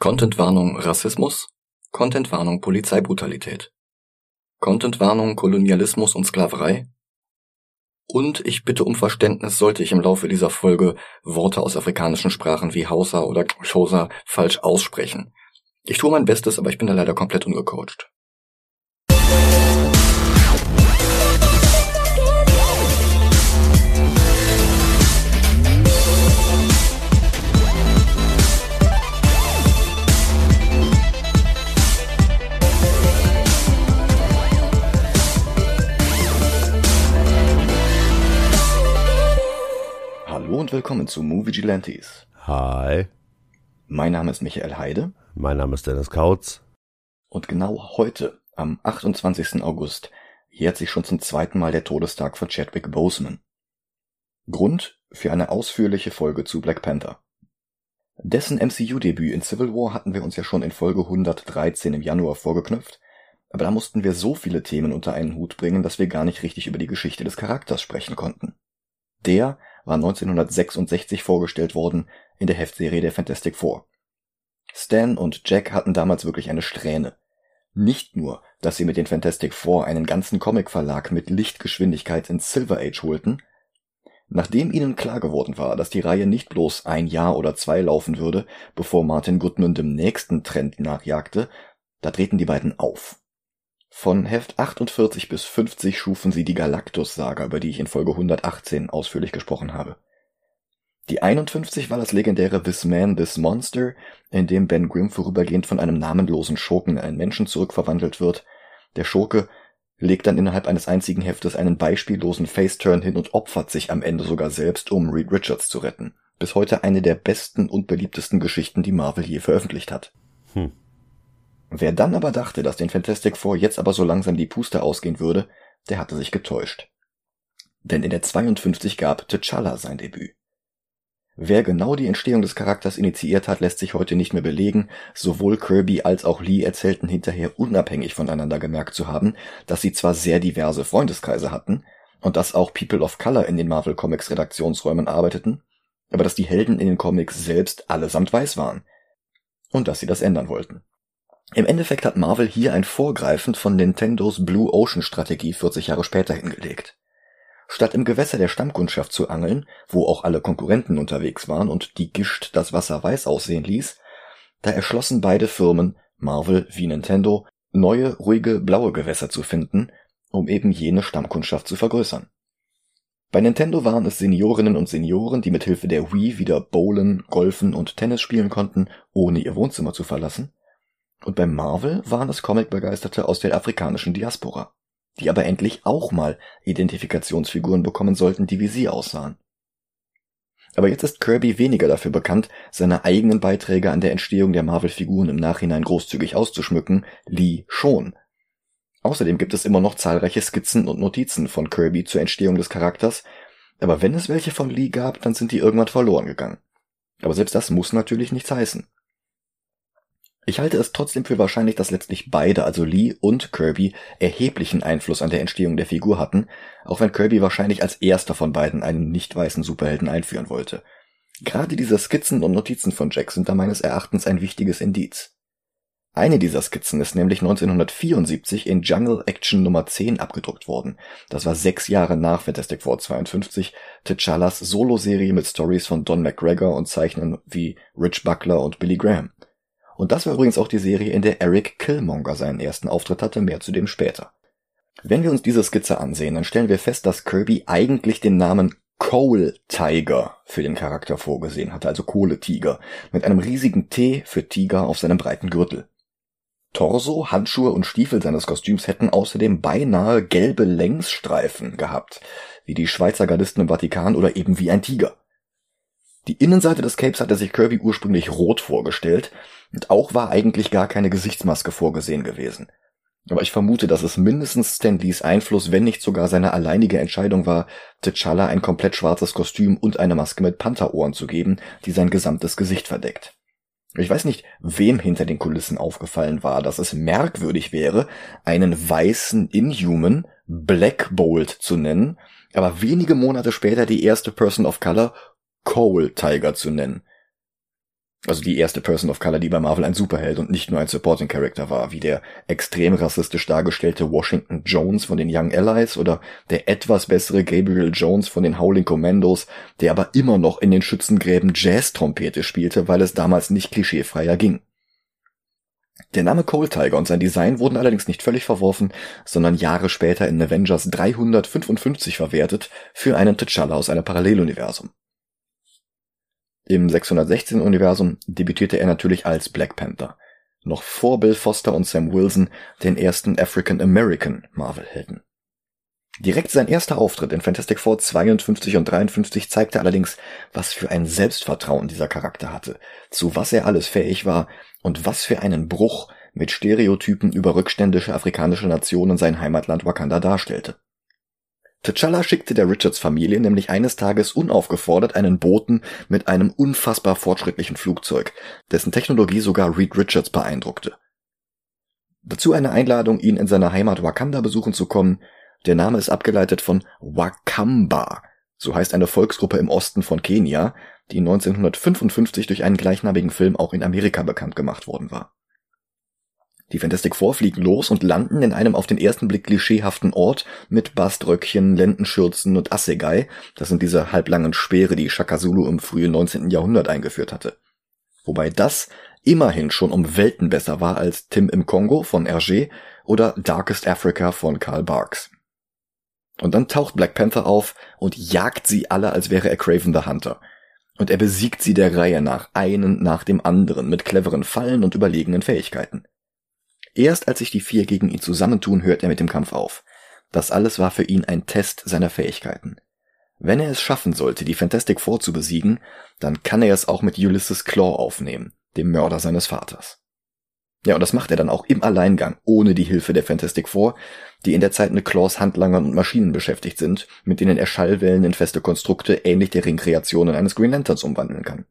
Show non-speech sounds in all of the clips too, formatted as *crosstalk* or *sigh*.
Contentwarnung Rassismus, Contentwarnung Polizeibrutalität, Contentwarnung Kolonialismus und Sklaverei und ich bitte um Verständnis, sollte ich im Laufe dieser Folge Worte aus afrikanischen Sprachen wie Hausa oder Xhosa falsch aussprechen. Ich tue mein Bestes, aber ich bin da leider komplett ungecoacht. Und willkommen zu Movie Gilantes. Hi, Mein Name ist Michael Heide mein Name ist Dennis Kautz. und genau heute, am 28. August, jährt sich schon zum zweiten Mal der Todestag von Chadwick Boseman. Grund für eine ausführliche Folge zu Black Panther. Dessen MCU-Debüt in Civil War hatten wir uns ja schon in Folge 113 im Januar vorgeknüpft, aber da mussten wir so viele Themen unter einen Hut bringen, dass wir gar nicht richtig über die Geschichte des Charakters sprechen konnten. Der war 1966 vorgestellt worden in der Heftserie der Fantastic Four. Stan und Jack hatten damals wirklich eine Strähne. Nicht nur, dass sie mit den Fantastic Four einen ganzen Comicverlag mit Lichtgeschwindigkeit ins Silver Age holten, nachdem ihnen klar geworden war, dass die Reihe nicht bloß ein Jahr oder zwei laufen würde, bevor Martin Goodman dem nächsten Trend nachjagte, da drehten die beiden auf. Von Heft 48 bis 50 schufen sie die Galactus-Saga, über die ich in Folge 118 ausführlich gesprochen habe. Die 51 war das legendäre This Man, This Monster, in dem Ben Grimm vorübergehend von einem namenlosen Schurken in einen Menschen zurückverwandelt wird. Der Schurke legt dann innerhalb eines einzigen Heftes einen beispiellosen Faceturn hin und opfert sich am Ende sogar selbst, um Reed Richards zu retten. Bis heute eine der besten und beliebtesten Geschichten, die Marvel je veröffentlicht hat. Hm. Wer dann aber dachte, dass den Fantastic Four jetzt aber so langsam die Puste ausgehen würde, der hatte sich getäuscht. Denn in der 52 gab T'Challa sein Debüt. Wer genau die Entstehung des Charakters initiiert hat, lässt sich heute nicht mehr belegen. Sowohl Kirby als auch Lee erzählten hinterher unabhängig voneinander gemerkt zu haben, dass sie zwar sehr diverse Freundeskreise hatten und dass auch People of Color in den Marvel Comics Redaktionsräumen arbeiteten, aber dass die Helden in den Comics selbst allesamt weiß waren und dass sie das ändern wollten. Im Endeffekt hat Marvel hier ein Vorgreifen von Nintendos Blue Ocean Strategie 40 Jahre später hingelegt. Statt im Gewässer der Stammkundschaft zu angeln, wo auch alle Konkurrenten unterwegs waren und die Gischt das Wasser weiß aussehen ließ, da erschlossen beide Firmen, Marvel wie Nintendo, neue, ruhige, blaue Gewässer zu finden, um eben jene Stammkundschaft zu vergrößern. Bei Nintendo waren es Seniorinnen und Senioren, die mit Hilfe der Wii wieder Bowlen, Golfen und Tennis spielen konnten, ohne ihr Wohnzimmer zu verlassen. Und bei Marvel waren es Comicbegeisterte aus der afrikanischen Diaspora die aber endlich auch mal Identifikationsfiguren bekommen sollten, die wie sie aussahen. Aber jetzt ist Kirby weniger dafür bekannt, seine eigenen Beiträge an der Entstehung der Marvel-Figuren im Nachhinein großzügig auszuschmücken, Lee schon. Außerdem gibt es immer noch zahlreiche Skizzen und Notizen von Kirby zur Entstehung des Charakters, aber wenn es welche von Lee gab, dann sind die irgendwann verloren gegangen. Aber selbst das muss natürlich nichts heißen. Ich halte es trotzdem für wahrscheinlich, dass letztlich beide, also Lee und Kirby, erheblichen Einfluss an der Entstehung der Figur hatten, auch wenn Kirby wahrscheinlich als erster von beiden einen nicht weißen Superhelden einführen wollte. Gerade diese Skizzen und Notizen von Jack sind da meines Erachtens ein wichtiges Indiz. Eine dieser Skizzen ist nämlich 1974 in Jungle Action Nummer 10 abgedruckt worden. Das war sechs Jahre nach Fantastic Four 52, T'Challas Solo-Serie mit Stories von Don McGregor und Zeichnern wie Rich Buckler und Billy Graham. Und das war übrigens auch die Serie, in der Eric Killmonger seinen ersten Auftritt hatte, mehr zu dem später. Wenn wir uns diese Skizze ansehen, dann stellen wir fest, dass Kirby eigentlich den Namen Coal Tiger für den Charakter vorgesehen hatte, also Kohletiger, mit einem riesigen T für Tiger auf seinem breiten Gürtel. Torso, Handschuhe und Stiefel seines Kostüms hätten außerdem beinahe gelbe Längsstreifen gehabt, wie die Schweizer Gardisten im Vatikan oder eben wie ein Tiger. Die Innenseite des Capes hatte sich Kirby ursprünglich rot vorgestellt, und auch war eigentlich gar keine Gesichtsmaske vorgesehen gewesen. Aber ich vermute, dass es mindestens Stan Lees Einfluss, wenn nicht sogar seine alleinige Entscheidung war, T'Challa ein komplett schwarzes Kostüm und eine Maske mit Pantherohren zu geben, die sein gesamtes Gesicht verdeckt. Ich weiß nicht, wem hinter den Kulissen aufgefallen war, dass es merkwürdig wäre, einen weißen Inhuman Black Bolt zu nennen, aber wenige Monate später die erste Person of Color Coal Tiger zu nennen. Also die erste Person of Color, die bei Marvel ein Superheld und nicht nur ein Supporting Character war, wie der extrem rassistisch dargestellte Washington Jones von den Young Allies oder der etwas bessere Gabriel Jones von den Howling Commandos, der aber immer noch in den Schützengräben Jazz-Trompete spielte, weil es damals nicht klischeefreier ging. Der Name Cold Tiger und sein Design wurden allerdings nicht völlig verworfen, sondern Jahre später in Avengers 355 verwertet für einen T'Challa aus einem Paralleluniversum. Im 616-Universum debütierte er natürlich als Black Panther, noch vor Bill Foster und Sam Wilson, den ersten African American Marvel-Helden. Direkt sein erster Auftritt in Fantastic Four 52 und 53 zeigte allerdings, was für ein Selbstvertrauen dieser Charakter hatte, zu was er alles fähig war und was für einen Bruch mit Stereotypen über rückständische afrikanische Nationen sein Heimatland Wakanda darstellte. T'Challa schickte der Richards-Familie nämlich eines Tages unaufgefordert einen Boten mit einem unfassbar fortschrittlichen Flugzeug, dessen Technologie sogar Reed Richards beeindruckte. Dazu eine Einladung, ihn in seiner Heimat Wakanda besuchen zu kommen, der Name ist abgeleitet von Wakamba, so heißt eine Volksgruppe im Osten von Kenia, die 1955 durch einen gleichnamigen Film auch in Amerika bekannt gemacht worden war. Die Fantastic Four fliegen los und landen in einem auf den ersten Blick klischeehaften Ort mit Baströckchen, Lendenschürzen und Assegai. Das sind diese halblangen Speere, die Shaka Zulu im frühen 19. Jahrhundert eingeführt hatte. Wobei das immerhin schon um Welten besser war als Tim im Kongo von Hergé oder Darkest Africa von Karl Barks. Und dann taucht Black Panther auf und jagt sie alle, als wäre er Craven the Hunter. Und er besiegt sie der Reihe nach, einen nach dem anderen, mit cleveren Fallen und überlegenen Fähigkeiten. Erst als sich die vier gegen ihn zusammentun, hört er mit dem Kampf auf. Das alles war für ihn ein Test seiner Fähigkeiten. Wenn er es schaffen sollte, die Fantastic Four zu besiegen, dann kann er es auch mit Ulysses Claw aufnehmen, dem Mörder seines Vaters. Ja, und das macht er dann auch im Alleingang, ohne die Hilfe der Fantastic Four, die in der Zeit mit Claws Handlangern und Maschinen beschäftigt sind, mit denen er Schallwellen in feste Konstrukte ähnlich der Ringkreationen eines Green Lanterns umwandeln kann.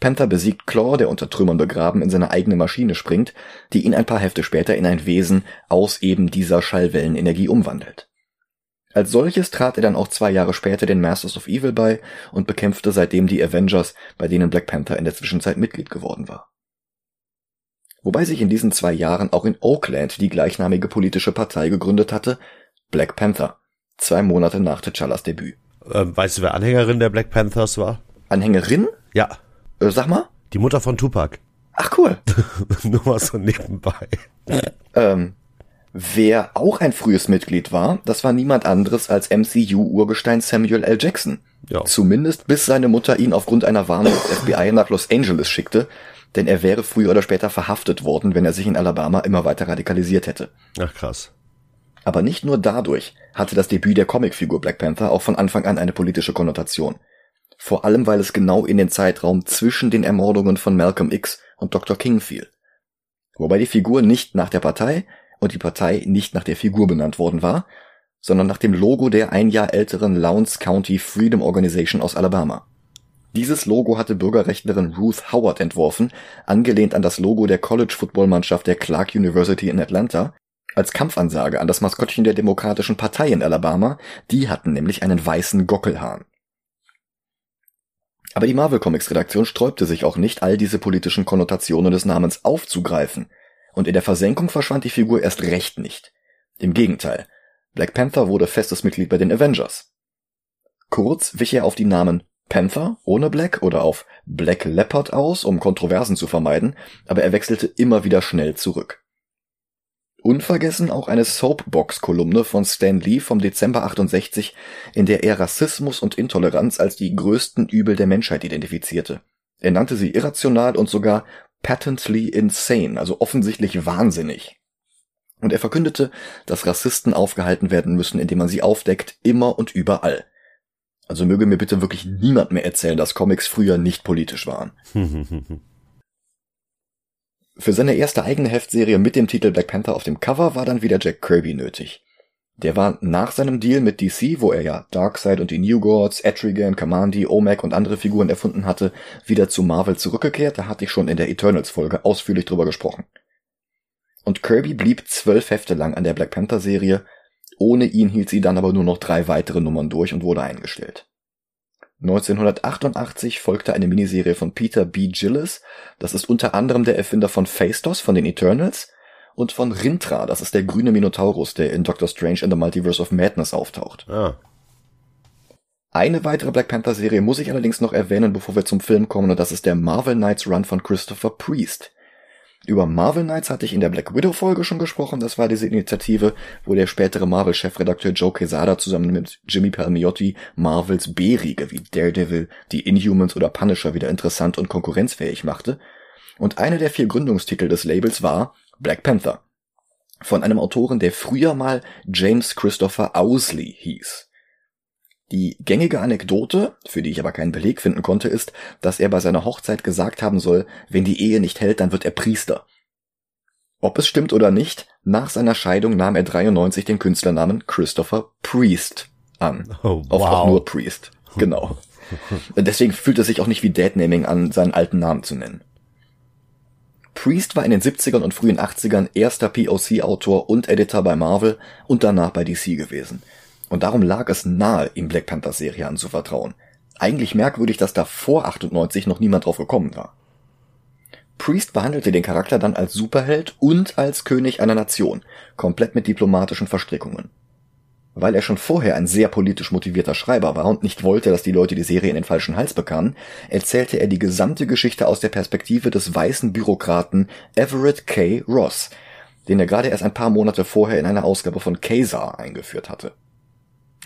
Panther besiegt Claw, der unter Trümmern begraben in seine eigene Maschine springt, die ihn ein paar Hefte später in ein Wesen aus eben dieser Schallwellenenergie umwandelt. Als solches trat er dann auch zwei Jahre später den Masters of Evil bei und bekämpfte seitdem die Avengers, bei denen Black Panther in der Zwischenzeit Mitglied geworden war wobei sich in diesen zwei Jahren auch in Oakland die gleichnamige politische Partei gegründet hatte, Black Panther, zwei Monate nach T'Challas Debüt. Ähm, weißt du, wer Anhängerin der Black Panthers war? Anhängerin? Ja. Äh, sag mal. Die Mutter von Tupac. Ach cool. *laughs* Nur mal so nebenbei. ähm, wer auch ein frühes Mitglied war, das war niemand anderes als MCU-Urgestein Samuel L. Jackson. Ja. Zumindest bis seine Mutter ihn aufgrund einer Warnung des FBI nach Los Angeles schickte, denn er wäre früher oder später verhaftet worden, wenn er sich in Alabama immer weiter radikalisiert hätte. Ach krass. Aber nicht nur dadurch hatte das Debüt der Comicfigur Black Panther auch von Anfang an eine politische Konnotation. Vor allem, weil es genau in den Zeitraum zwischen den Ermordungen von Malcolm X und Dr. King fiel. Wobei die Figur nicht nach der Partei und die Partei nicht nach der Figur benannt worden war, sondern nach dem Logo der ein Jahr älteren Lowndes County Freedom Organization aus Alabama. Dieses Logo hatte Bürgerrechtlerin Ruth Howard entworfen, angelehnt an das Logo der College-Football-Mannschaft der Clark University in Atlanta, als Kampfansage an das Maskottchen der Demokratischen Partei in Alabama, die hatten nämlich einen weißen Gockelhahn. Aber die Marvel Comics Redaktion sträubte sich auch nicht, all diese politischen Konnotationen des Namens aufzugreifen, und in der Versenkung verschwand die Figur erst recht nicht. Im Gegenteil, Black Panther wurde festes Mitglied bei den Avengers. Kurz wich er auf die Namen Panther ohne Black oder auf Black Leopard aus, um Kontroversen zu vermeiden, aber er wechselte immer wieder schnell zurück. Unvergessen auch eine Soapbox-Kolumne von Stan Lee vom Dezember 68, in der er Rassismus und Intoleranz als die größten Übel der Menschheit identifizierte. Er nannte sie irrational und sogar patently insane, also offensichtlich wahnsinnig. Und er verkündete, dass Rassisten aufgehalten werden müssen, indem man sie aufdeckt, immer und überall. Also möge mir bitte wirklich niemand mehr erzählen, dass Comics früher nicht politisch waren. *laughs* Für seine erste eigene Heftserie mit dem Titel Black Panther auf dem Cover war dann wieder Jack Kirby nötig. Der war nach seinem Deal mit DC, wo er ja Darkseid und die New Gods, Etrigan, Kamandi, Omek und andere Figuren erfunden hatte, wieder zu Marvel zurückgekehrt. Da hatte ich schon in der Eternals-Folge ausführlich drüber gesprochen. Und Kirby blieb zwölf Hefte lang an der Black Panther-Serie ohne ihn hielt sie dann aber nur noch drei weitere Nummern durch und wurde eingestellt. 1988 folgte eine Miniserie von Peter B. Gillis, das ist unter anderem der Erfinder von Phaistos von den Eternals und von Rintra, das ist der grüne Minotaurus, der in Doctor Strange in the Multiverse of Madness auftaucht. Ah. Eine weitere Black Panther Serie muss ich allerdings noch erwähnen, bevor wir zum Film kommen, und das ist der Marvel Knights Run von Christopher Priest. Über Marvel Knights hatte ich in der Black Widow Folge schon gesprochen. Das war diese Initiative, wo der spätere Marvel-Chefredakteur Joe Quesada zusammen mit Jimmy Palmiotti Marvels B-Riege wie Daredevil, die Inhumans oder Punisher wieder interessant und konkurrenzfähig machte. Und einer der vier Gründungstitel des Labels war Black Panther. Von einem Autoren, der früher mal James Christopher Owsley hieß. Die gängige Anekdote, für die ich aber keinen Beleg finden konnte, ist, dass er bei seiner Hochzeit gesagt haben soll, wenn die Ehe nicht hält, dann wird er Priester. Ob es stimmt oder nicht, nach seiner Scheidung nahm er 93 den Künstlernamen Christopher Priest an. Oh, wow. auch nur Priest. Genau. Deswegen fühlt es sich auch nicht wie Deadnaming an, seinen alten Namen zu nennen. Priest war in den 70ern und frühen 80ern erster POC-Autor und Editor bei Marvel und danach bei DC gewesen. Und darum lag es nahe, ihm Black Panther Serie anzuvertrauen. Eigentlich merkwürdig, dass da vor 98 noch niemand drauf gekommen war. Priest behandelte den Charakter dann als Superheld und als König einer Nation, komplett mit diplomatischen Verstrickungen. Weil er schon vorher ein sehr politisch motivierter Schreiber war und nicht wollte, dass die Leute die Serie in den falschen Hals bekamen, erzählte er die gesamte Geschichte aus der Perspektive des weißen Bürokraten Everett K. Ross, den er gerade erst ein paar Monate vorher in einer Ausgabe von Kazar eingeführt hatte.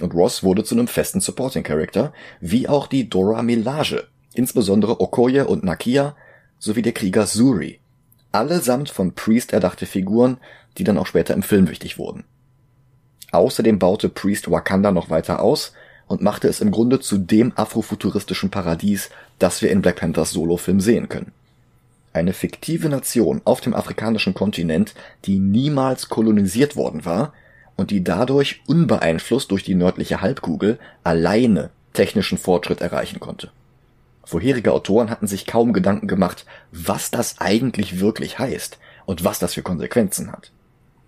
Und Ross wurde zu einem festen Supporting Character, wie auch die Dora Milaje, insbesondere Okoye und Nakia, sowie der Krieger Suri. Allesamt von Priest erdachte Figuren, die dann auch später im Film wichtig wurden. Außerdem baute Priest Wakanda noch weiter aus und machte es im Grunde zu dem afrofuturistischen Paradies, das wir in Black Panthers Solofilm sehen können. Eine fiktive Nation auf dem afrikanischen Kontinent, die niemals kolonisiert worden war und die dadurch unbeeinflusst durch die nördliche Halbkugel alleine technischen Fortschritt erreichen konnte. Vorherige Autoren hatten sich kaum Gedanken gemacht, was das eigentlich wirklich heißt und was das für Konsequenzen hat.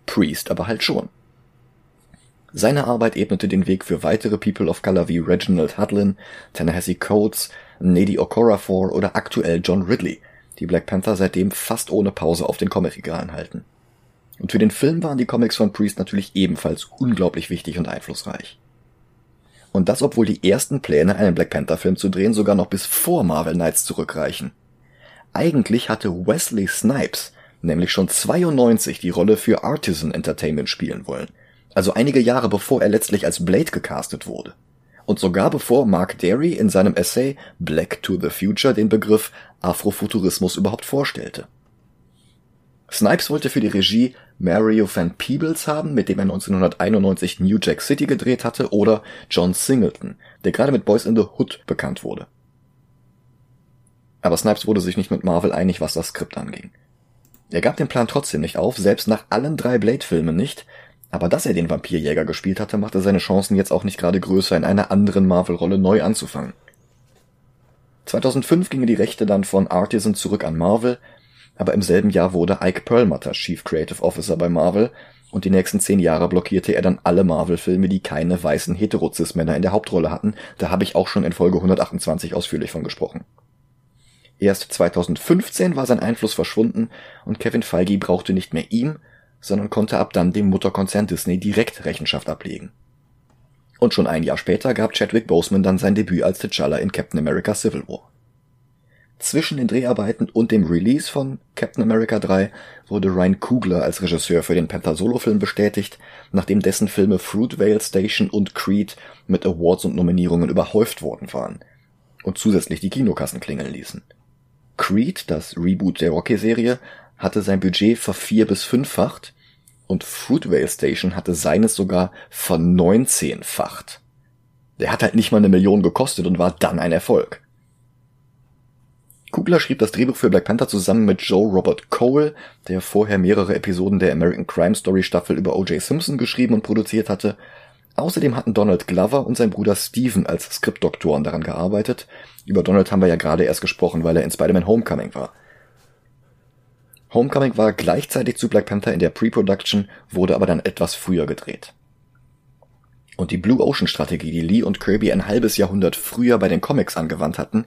Priest aber halt schon. Seine Arbeit ebnete den Weg für weitere People of Color wie Reginald Hudlin, Ta-Nehisi Coates, Nady Okorafor oder aktuell John Ridley, die Black Panther seitdem fast ohne Pause auf den Comicregalen halten. Und für den Film waren die Comics von Priest natürlich ebenfalls unglaublich wichtig und einflussreich. Und das, obwohl die ersten Pläne, einen Black Panther-Film zu drehen, sogar noch bis vor Marvel Knights zurückreichen. Eigentlich hatte Wesley Snipes nämlich schon 92 die Rolle für Artisan Entertainment spielen wollen, also einige Jahre bevor er letztlich als Blade gecastet wurde. Und sogar bevor Mark Derry in seinem Essay Black to the Future den Begriff Afrofuturismus überhaupt vorstellte. Snipes wollte für die Regie Mario Van Peebles haben, mit dem er 1991 New Jack City gedreht hatte, oder John Singleton, der gerade mit Boys in the Hood bekannt wurde. Aber Snipes wurde sich nicht mit Marvel einig, was das Skript anging. Er gab den Plan trotzdem nicht auf, selbst nach allen drei Blade-Filmen nicht, aber dass er den Vampirjäger gespielt hatte, machte seine Chancen jetzt auch nicht gerade größer, in einer anderen Marvel-Rolle neu anzufangen. 2005 gingen die Rechte dann von Artisan zurück an Marvel, aber im selben Jahr wurde Ike Perlmutter Chief Creative Officer bei Marvel und die nächsten zehn Jahre blockierte er dann alle Marvel-Filme, die keine weißen Heterozis-Männer in der Hauptrolle hatten. Da habe ich auch schon in Folge 128 ausführlich von gesprochen. Erst 2015 war sein Einfluss verschwunden und Kevin Feige brauchte nicht mehr ihm, sondern konnte ab dann dem Mutterkonzern Disney direkt Rechenschaft ablegen. Und schon ein Jahr später gab Chadwick Boseman dann sein Debüt als T'Challa in Captain America Civil War. Zwischen den Dreharbeiten und dem Release von Captain America 3 wurde Ryan Coogler als Regisseur für den Panther Solo-Film bestätigt, nachdem dessen Filme Fruitvale Station und Creed mit Awards und Nominierungen überhäuft worden waren und zusätzlich die Kinokassen klingeln ließen. Creed, das Reboot der Rocky-Serie, hatte sein Budget vervier- bis fünffacht und Fruitvale Station hatte seines sogar verneunzehnfacht. Der hat halt nicht mal eine Million gekostet und war dann ein Erfolg. Kugler schrieb das Drehbuch für Black Panther zusammen mit Joe Robert Cole, der vorher mehrere Episoden der American Crime Story Staffel über O.J. Simpson geschrieben und produziert hatte. Außerdem hatten Donald Glover und sein Bruder Steven als Skriptdoktoren daran gearbeitet. Über Donald haben wir ja gerade erst gesprochen, weil er in Spider-Man Homecoming war. Homecoming war gleichzeitig zu Black Panther in der Pre-Production, wurde aber dann etwas früher gedreht. Und die Blue Ocean Strategie, die Lee und Kirby ein halbes Jahrhundert früher bei den Comics angewandt hatten,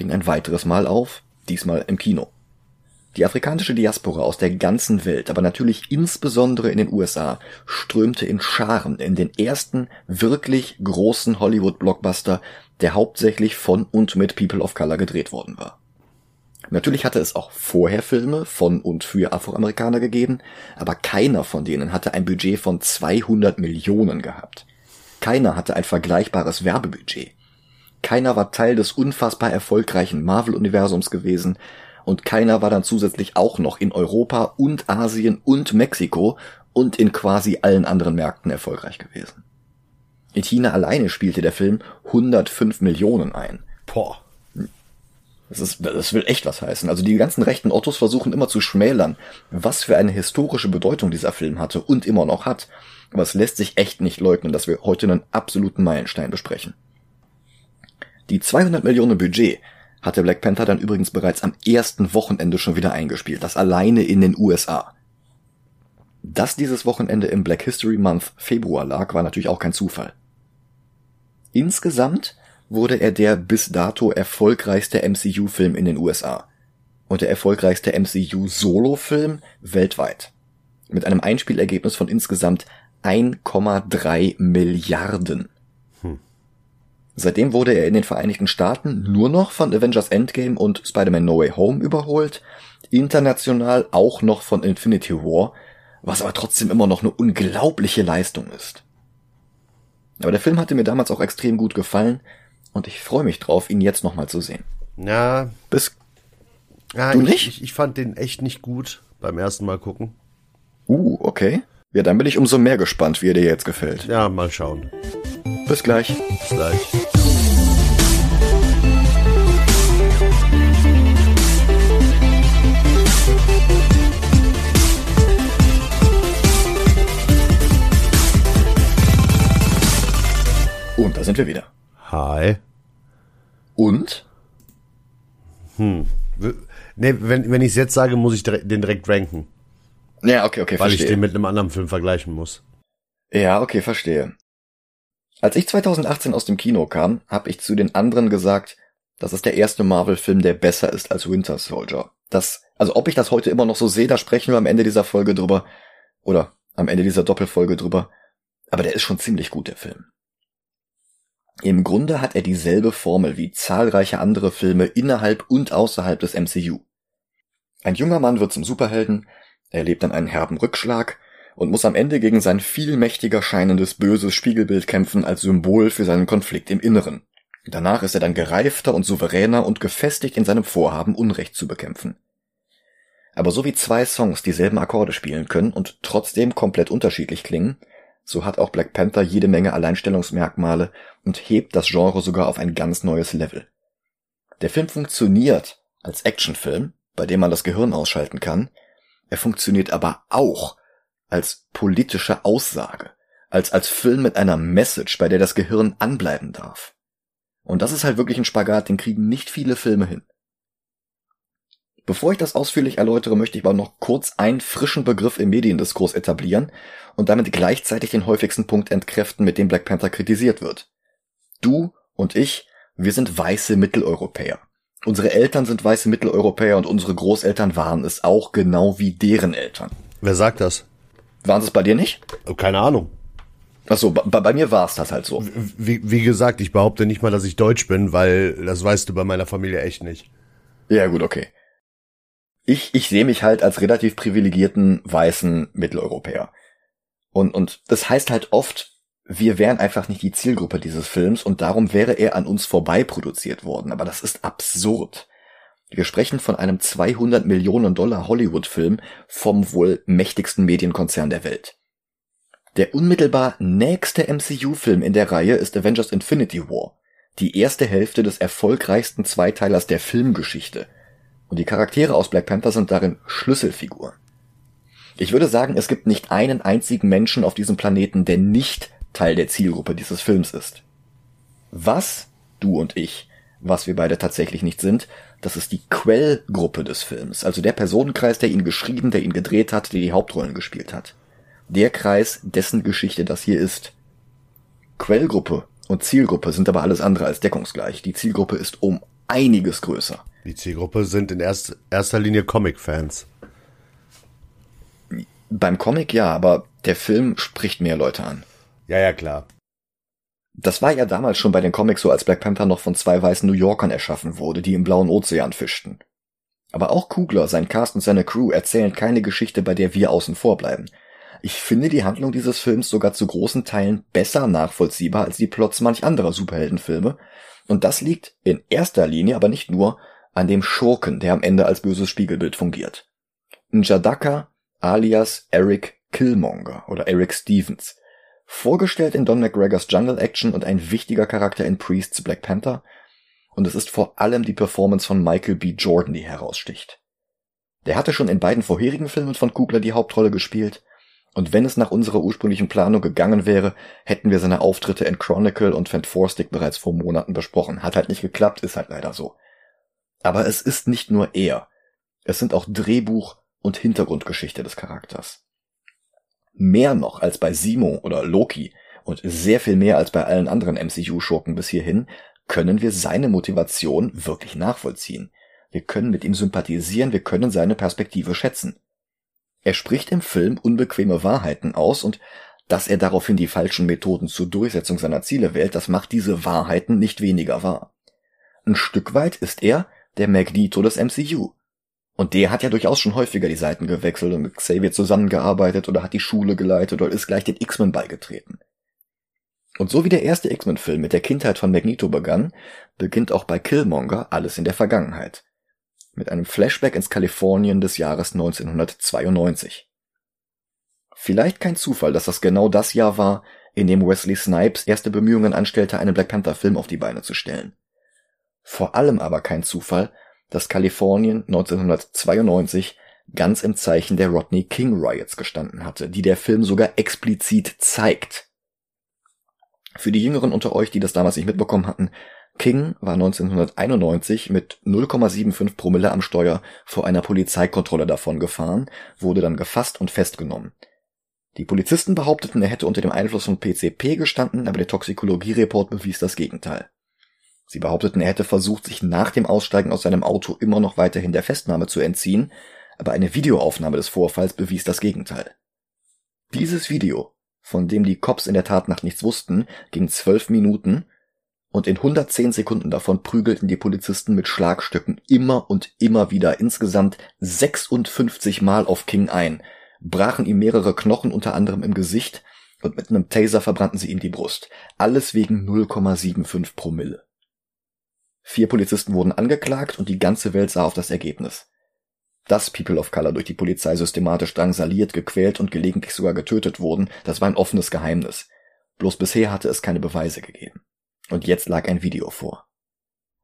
ging ein weiteres Mal auf, diesmal im Kino. Die afrikanische Diaspora aus der ganzen Welt, aber natürlich insbesondere in den USA, strömte in Scharen in den ersten wirklich großen Hollywood-Blockbuster, der hauptsächlich von und mit People of Color gedreht worden war. Natürlich hatte es auch vorher Filme von und für Afroamerikaner gegeben, aber keiner von denen hatte ein Budget von 200 Millionen gehabt. Keiner hatte ein vergleichbares Werbebudget. Keiner war Teil des unfassbar erfolgreichen Marvel-Universums gewesen und keiner war dann zusätzlich auch noch in Europa und Asien und Mexiko und in quasi allen anderen Märkten erfolgreich gewesen. In China alleine spielte der Film 105 Millionen ein. Boah. Das, ist, das will echt was heißen. Also die ganzen rechten Ottos versuchen immer zu schmälern, was für eine historische Bedeutung dieser Film hatte und immer noch hat. Aber es lässt sich echt nicht leugnen, dass wir heute einen absoluten Meilenstein besprechen. Die 200 Millionen Budget hatte Black Panther dann übrigens bereits am ersten Wochenende schon wieder eingespielt, das alleine in den USA. Dass dieses Wochenende im Black History Month Februar lag, war natürlich auch kein Zufall. Insgesamt wurde er der bis dato erfolgreichste MCU-Film in den USA und der erfolgreichste MCU-Solo-Film weltweit. Mit einem Einspielergebnis von insgesamt 1,3 Milliarden. Seitdem wurde er in den Vereinigten Staaten nur noch von Avengers Endgame und Spider-Man No Way Home überholt, international auch noch von Infinity War, was aber trotzdem immer noch eine unglaubliche Leistung ist. Aber der Film hatte mir damals auch extrem gut gefallen und ich freue mich drauf, ihn jetzt nochmal zu sehen. Ja. Bis. Ja, du ich, nicht? Ich, ich fand den echt nicht gut beim ersten Mal gucken. Uh, okay. Ja, dann bin ich umso mehr gespannt, wie er dir jetzt gefällt. Ja, mal schauen. Bis gleich. Bis gleich. Und da sind wir wieder. Hi. Und? Hm. Nee, wenn, wenn ich es jetzt sage, muss ich den direkt ranken. Ja, okay, okay, Weil verstehe. ich den mit einem anderen Film vergleichen muss. Ja, okay, verstehe. Als ich 2018 aus dem Kino kam, habe ich zu den anderen gesagt, das ist der erste Marvel-Film, der besser ist als Winter Soldier. Das, also ob ich das heute immer noch so sehe, da sprechen wir am Ende dieser Folge drüber. Oder am Ende dieser Doppelfolge drüber. Aber der ist schon ziemlich gut, der Film. Im Grunde hat er dieselbe Formel wie zahlreiche andere Filme innerhalb und außerhalb des MCU. Ein junger Mann wird zum Superhelden, erlebt dann einen herben Rückschlag und muss am Ende gegen sein viel mächtiger scheinendes böses Spiegelbild kämpfen als Symbol für seinen Konflikt im Inneren. Danach ist er dann gereifter und souveräner und gefestigt in seinem Vorhaben, Unrecht zu bekämpfen. Aber so wie zwei Songs dieselben Akkorde spielen können und trotzdem komplett unterschiedlich klingen, so hat auch Black Panther jede Menge Alleinstellungsmerkmale und hebt das Genre sogar auf ein ganz neues Level. Der Film funktioniert als Actionfilm, bei dem man das Gehirn ausschalten kann. Er funktioniert aber auch als politische Aussage, als als Film mit einer Message, bei der das Gehirn anbleiben darf. Und das ist halt wirklich ein Spagat, den kriegen nicht viele Filme hin. Bevor ich das ausführlich erläutere, möchte ich aber noch kurz einen frischen Begriff im Mediendiskurs etablieren und damit gleichzeitig den häufigsten Punkt entkräften, mit dem Black Panther kritisiert wird. Du und ich, wir sind weiße Mitteleuropäer. Unsere Eltern sind weiße Mitteleuropäer und unsere Großeltern waren es auch genau wie deren Eltern. Wer sagt das? Waren es bei dir nicht? Keine Ahnung. Achso, bei, bei mir war es das halt so. Wie, wie gesagt, ich behaupte nicht mal, dass ich deutsch bin, weil das weißt du bei meiner Familie echt nicht. Ja, gut, okay ich, ich sehe mich halt als relativ privilegierten weißen Mitteleuropäer. Und, und das heißt halt oft, wir wären einfach nicht die Zielgruppe dieses Films und darum wäre er an uns vorbei produziert worden. Aber das ist absurd. Wir sprechen von einem 200 Millionen Dollar Hollywood-Film vom wohl mächtigsten Medienkonzern der Welt. Der unmittelbar nächste MCU-Film in der Reihe ist Avengers Infinity War, die erste Hälfte des erfolgreichsten Zweiteilers der Filmgeschichte – und die Charaktere aus Black Panther sind darin Schlüsselfiguren. Ich würde sagen, es gibt nicht einen einzigen Menschen auf diesem Planeten, der nicht Teil der Zielgruppe dieses Films ist. Was du und ich, was wir beide tatsächlich nicht sind, das ist die Quellgruppe des Films, also der Personenkreis, der ihn geschrieben, der ihn gedreht hat, der die Hauptrollen gespielt hat. Der Kreis, dessen Geschichte das hier ist. Quellgruppe und Zielgruppe sind aber alles andere als deckungsgleich. Die Zielgruppe ist um einiges größer. Die Zielgruppe sind in erst, erster Linie Comic-Fans. Beim Comic ja, aber der Film spricht mehr Leute an. Ja, ja, klar. Das war ja damals schon bei den Comics so, als Black Panther noch von zwei weißen New Yorkern erschaffen wurde, die im blauen Ozean fischten. Aber auch Kugler, sein Cast und seine Crew erzählen keine Geschichte, bei der wir außen vor bleiben. Ich finde die Handlung dieses Films sogar zu großen Teilen besser nachvollziehbar als die Plots manch anderer Superheldenfilme. Und das liegt in erster Linie, aber nicht nur, an dem Schurken, der am Ende als böses Spiegelbild fungiert. Njadaka alias Eric Killmonger oder Eric Stevens. Vorgestellt in Don McGregors Jungle Action und ein wichtiger Charakter in Priests Black Panther. Und es ist vor allem die Performance von Michael B. Jordan, die heraussticht. Der hatte schon in beiden vorherigen Filmen von Kugler die Hauptrolle gespielt und wenn es nach unserer ursprünglichen Planung gegangen wäre, hätten wir seine Auftritte in Chronicle und Fantastic bereits vor Monaten besprochen. Hat halt nicht geklappt, ist halt leider so. Aber es ist nicht nur er. Es sind auch Drehbuch und Hintergrundgeschichte des Charakters. Mehr noch als bei Simo oder Loki und sehr viel mehr als bei allen anderen MCU-Schurken bis hierhin, können wir seine Motivation wirklich nachvollziehen. Wir können mit ihm sympathisieren, wir können seine Perspektive schätzen. Er spricht im Film unbequeme Wahrheiten aus und dass er daraufhin die falschen Methoden zur Durchsetzung seiner Ziele wählt, das macht diese Wahrheiten nicht weniger wahr. Ein Stück weit ist er der Magneto des MCU. Und der hat ja durchaus schon häufiger die Seiten gewechselt und mit Xavier zusammengearbeitet oder hat die Schule geleitet oder ist gleich den X-Men beigetreten. Und so wie der erste X-Men-Film mit der Kindheit von Magneto begann, beginnt auch bei Killmonger alles in der Vergangenheit mit einem Flashback ins Kalifornien des Jahres 1992. Vielleicht kein Zufall, dass das genau das Jahr war, in dem Wesley Snipes erste Bemühungen anstellte, einen Black Panther Film auf die Beine zu stellen. Vor allem aber kein Zufall, dass Kalifornien 1992 ganz im Zeichen der Rodney King Riots gestanden hatte, die der Film sogar explizit zeigt. Für die Jüngeren unter euch, die das damals nicht mitbekommen hatten, King war 1991 mit 0,75 Promille am Steuer vor einer Polizeikontrolle davongefahren, wurde dann gefasst und festgenommen. Die Polizisten behaupteten, er hätte unter dem Einfluss von PCP gestanden, aber der Toxikologiereport bewies das Gegenteil. Sie behaupteten, er hätte versucht, sich nach dem Aussteigen aus seinem Auto immer noch weiterhin der Festnahme zu entziehen, aber eine Videoaufnahme des Vorfalls bewies das Gegenteil. Dieses Video, von dem die Cops in der Tat nach nichts wussten, ging zwölf Minuten und in 110 Sekunden davon prügelten die Polizisten mit Schlagstöcken immer und immer wieder insgesamt 56 Mal auf King ein, brachen ihm mehrere Knochen unter anderem im Gesicht und mit einem Taser verbrannten sie ihm die Brust. Alles wegen 0,75 Promille. Vier Polizisten wurden angeklagt und die ganze Welt sah auf das Ergebnis. Dass People of Color durch die Polizei systematisch drangsaliert, gequält und gelegentlich sogar getötet wurden, das war ein offenes Geheimnis. Bloß bisher hatte es keine Beweise gegeben. Und jetzt lag ein Video vor.